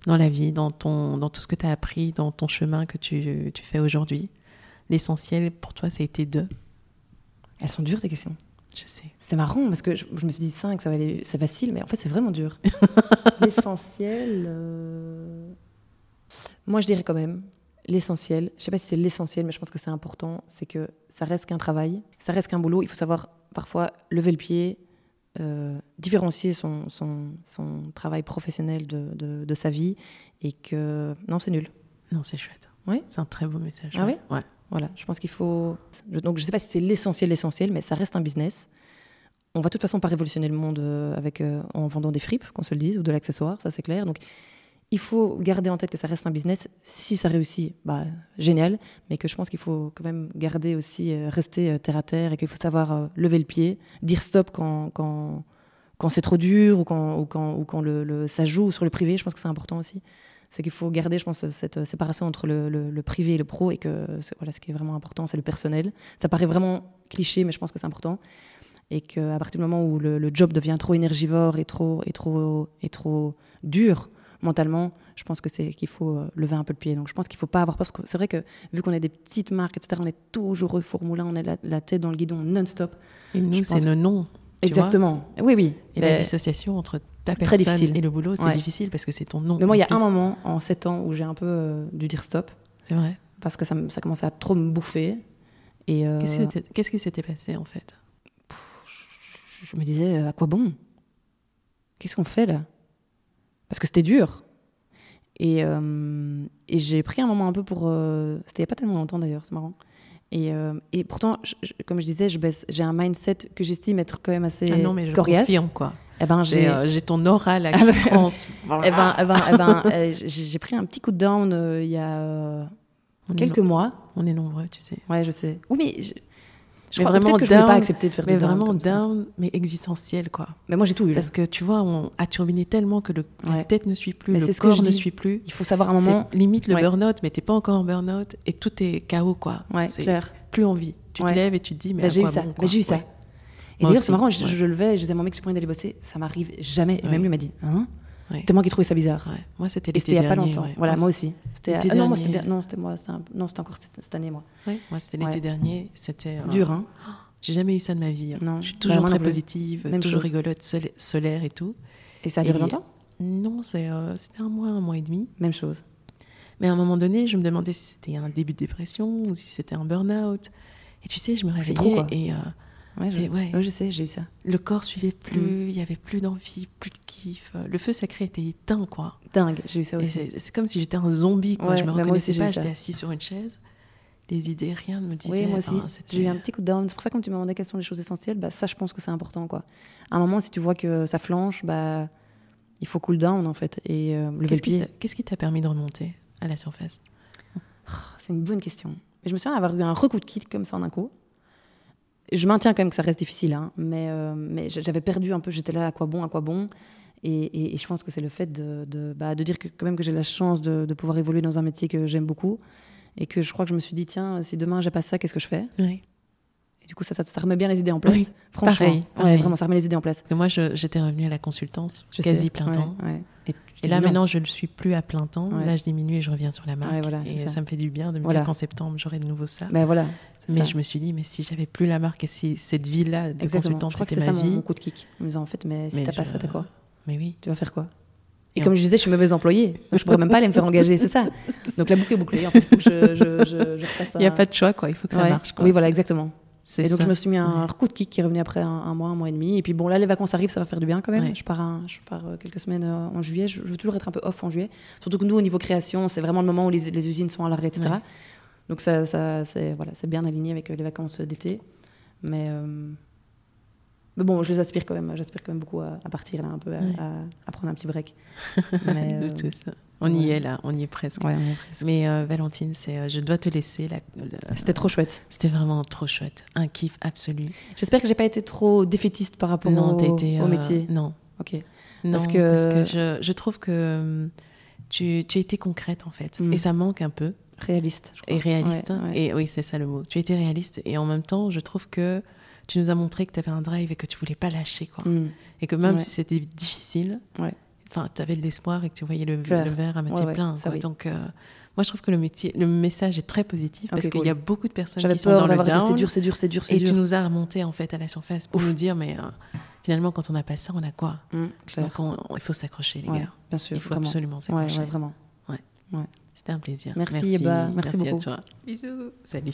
Dans la vie, dans ton, dans tout ce que tu as appris, dans ton chemin que tu, tu fais aujourd'hui. L'essentiel pour toi, ça a été de. Elles sont dures, tes questions. Je sais. C'est marrant parce que je, je me suis dit 5, ça va aller, c'est facile, mais en fait c'est vraiment dur. l'essentiel, euh, moi je dirais quand même l'essentiel. Je sais pas si c'est l'essentiel, mais je pense que c'est important. C'est que ça reste qu'un travail, ça reste qu'un boulot. Il faut savoir parfois lever le pied, euh, différencier son, son, son travail professionnel de, de, de sa vie, et que non c'est nul. Non, c'est chouette. Oui. C'est un très beau message. Ah ouais? Ouais. Voilà, je pense qu'il faut. Donc, je sais pas si c'est l'essentiel, l'essentiel, mais ça reste un business. On va de toute façon pas révolutionner le monde euh, avec, euh, en vendant des fripes, qu'on se le dise, ou de l'accessoire, ça c'est clair. Donc, il faut garder en tête que ça reste un business. Si ça réussit, bah, génial, mais que je pense qu'il faut quand même garder aussi, euh, rester euh, terre à terre et qu'il faut savoir euh, lever le pied, dire stop quand, c'est trop dur ou quand, ça joue sur le privé. Je pense que c'est important aussi c'est qu'il faut garder, je pense, cette séparation entre le, privé et le pro, et que voilà, ce qui est vraiment important, c'est le personnel. Ça paraît vraiment cliché, mais je pense que c'est important. Et qu'à partir du moment où le, job devient trop énergivore et trop, trop, et trop dur mentalement, je pense que c'est qu'il faut euh, lever un peu le pied. Donc je pense qu'il faut pas avoir peur, parce que c'est vrai que vu qu'on est des petites marques, etc., on est toujours au on est la, la tête dans le guidon non-stop. Et nous, c'est tu vois. Exactement. Oui, oui. Et la Mais- dissociation entre ta personne difficile. et le boulot, c'est Ouais. difficile parce que c'est ton nom. mais moi, il y a un moment en 7 ans où j'ai un peu euh, dû dire stop. C'est vrai. parce que ça, ça commençait à trop me bouffer. Et euh, Qu'est-ce qui s'était- passé en fait? Je me disais, à quoi bon? Qu'est-ce qu'on fait là? Parce que c'était dur. Et, euh, et j'ai pris un moment un peu pour... euh, c'était il n'y a pas tellement longtemps d'ailleurs, c'est marrant. Et, euh, et pourtant, je- je- comme je disais, je baisse- j'ai un mindset que j'estime être quand même assez Ah non, mais je coriace. confirme, quoi. Eh ben, J'ai euh, ton aura là Ah qui bah, trans. eh ben, eh ben, eh ben, euh, j'ai pris un petit coup de down il y a quelques no- mois. on est nombreux, tu sais. Ouais, je sais. Oui, mais je, Mais crois vraiment que je ne pas accepter de faire Mais des downs vraiment down, mais existentiel, quoi. Mais moi, j'ai tout eu. Parce que tu vois, on a turbiné tellement que le, la tête ne suit plus, Mais le c'est ce que corps ne suit plus. Il faut savoir un moment. Limite le Ouais. burn-out, mais t'es pas encore en burn-out et tout est chaos, quoi. Ouais, c'est clair. plus envie. Tu Ouais. te lèves et tu te dis, mais Bah, à j'ai eu ça. bon, Bah, j'ai eu ça. Et d'ailleurs, c'est marrant, je, je le levais et je disais à mon mec que j'ai pas envie d'aller bosser. Ça m'arrive jamais. Et même lui m'a dit, hein? Ouais. C'est moi qui trouvais ça bizarre. Ouais. Moi, c'était Et l'été c'était il y a pas dernier, longtemps. ouais. Voilà, Moi, moi aussi. C'était ah, non, c'était dernier. Non, c'était moi. un- Non, c'était encore cette, cette année, moi. Moi, c'était l'été dernier. C'était euh, Dur, hein. J'ai jamais eu ça de ma vie. hein. Non. Je suis Bah, toujours très positive, Même toujours chose. rigolote, sol- solaire et tout. Et ça a Et duré les- longtemps? Non, euh, c'était un mois, un mois et demi. Même chose. Mais à un moment donné, je me demandais si c'était un début de dépression ou si c'était un burn-out. Et tu sais, je me réveillais trop, et euh, Ouais, je... C'était- ouais. ouais, je sais, j'ai eu ça. le corps suivait plus, Mm. il y avait plus d'envie, plus de kiff. Le feu sacré était éteint, quoi. Dingue, j'ai eu ça aussi. c'est, comme si j'étais un zombie, quoi. Ouais, je me bah, reconnaissais pas, j'étais assis sur une chaise. Les idées, rien ne me disait. Oui, moi aussi. Enfin, J'ai eu un petit coup de down. C'est pour ça que quand tu me demandais quelles sont les choses essentielles, bah, ça, je pense que c'est important. Quoi. À un moment, si tu vois que ça flanche, bah, il faut cool down, en fait. Et euh, le Qu'est-ce qui, t'a, permis de remonter à la surface? C'est une bonne question. Mais je me souviens avoir eu un recoup de kit comme ça en un coup. Je maintiens quand même que ça reste difficile, hein, mais, euh, mais j'avais perdu un peu, j'étais là à quoi bon, à quoi bon? Et, et- je pense que c'est le fait de, de, bah, de dire que quand même que j'ai la chance de, de pouvoir évoluer dans un métier que j'aime beaucoup. Et que je crois que je me suis dit, tiens, si demain j'ai pas ça, qu'est-ce que je fais? Et du coup, ça, ça, ça remet bien les idées en place. Oui, Franchement, pareil, Ouais, pareil. vraiment, ça remet les idées en place. Parce que moi, j'étais revenue à la consultance Je quasi sais, plein ouais, temps. ouais. Et, là, maintenant, je ne le suis plus à plein temps. Ouais. Là, je diminue et je reviens sur la marque. Ouais, voilà, c'est et ça. ça. me fait du bien de me Voilà. dire qu'en septembre, j'aurai de nouveau ça. Ben voilà. Mais ça. je me suis dit, mais si j'avais plus la marque et si cette vie-là de Exactement. consultante, Je crois que c'était ma ça mon, vie. mon coup de kick. En me disant, en fait, mais si t'as pas ça, t'as quoi? Mais oui. Tu vas faire quoi? Et, Et comme je disais, je suis mauvaise employée. Je pourrais même pas aller me faire engager, c'est ça. Donc la boucle est bouclée. En fait, je, je, je, je refasse Il n'y a pas de choix, quoi. Il faut que ça Ouais. marche. Quoi. Oui, voilà, exactement. Et donc ça. je me suis mis un coup de kick qui est revenu après un, un mois, un mois et demi. Et puis bon, là, les vacances arrivent, ça va faire du bien quand même. Ouais. Je pars, un- je pars euh, quelques semaines euh, en juillet. Je, je veux toujours être un peu off en juillet. Surtout que nous, au niveau création, c'est vraiment le moment où les, les usines sont à l'arrêt, etc. Ouais. Donc ça, ça c'est voilà, c'est bien aligné avec euh, les vacances d'été. Mais, euh, mais bon, je les aspire quand même. J'aspire quand même beaucoup à, à partir là, un peu, à, Ouais. à- à prendre un petit break. Mais, tous. On y est là, on y est presque. ouais, on est presque. Mais euh, Valentine, c'est, euh, je dois te laisser. la- C'était trop chouette. C'était vraiment trop chouette. Un kiff absolu. J'espère que j'ai pas été trop défaitiste par rapport non, au, t'as été. au euh, métier. Non. Ok. Non, Parce parce que- je, je trouve que hum, tu, tu as été concrète en fait. Mm. Et ça manque un peu. Réaliste. je crois. Et réaliste. Ouais, ouais. Et oui, c'est ça le mot. Tu as été réaliste. Et en même temps, je trouve que tu nous as montré que tu avais un drive et que tu voulais pas lâcher. Quoi. Mm. Et que même si c'était difficile, Ouais. Enfin, tu avais de l'espoir et que tu voyais le, le verre à moitié Ouais, ouais, plein. ça quoi. oui. Donc, euh, moi, je trouve que le, métier, le message est très positif parce Ok, qu'il cool. y a beaucoup de personnes qui sont dans le été c'est down. dur, c'est dur, c'est dur, c'est Et dur. tu nous as remonté en fait à la surface pour nous dire, mais euh, finalement, quand on n'a pas ça, on a quoi Mm, clair. Donc, on- on- il faut s'accrocher, les Ouais, gars. bien sûr. Il faut vraiment. absolument Ouais, s'accrocher. ouais, vraiment. C'était un plaisir. Merci. Merci à beaucoup. toi. Bisous. Salut.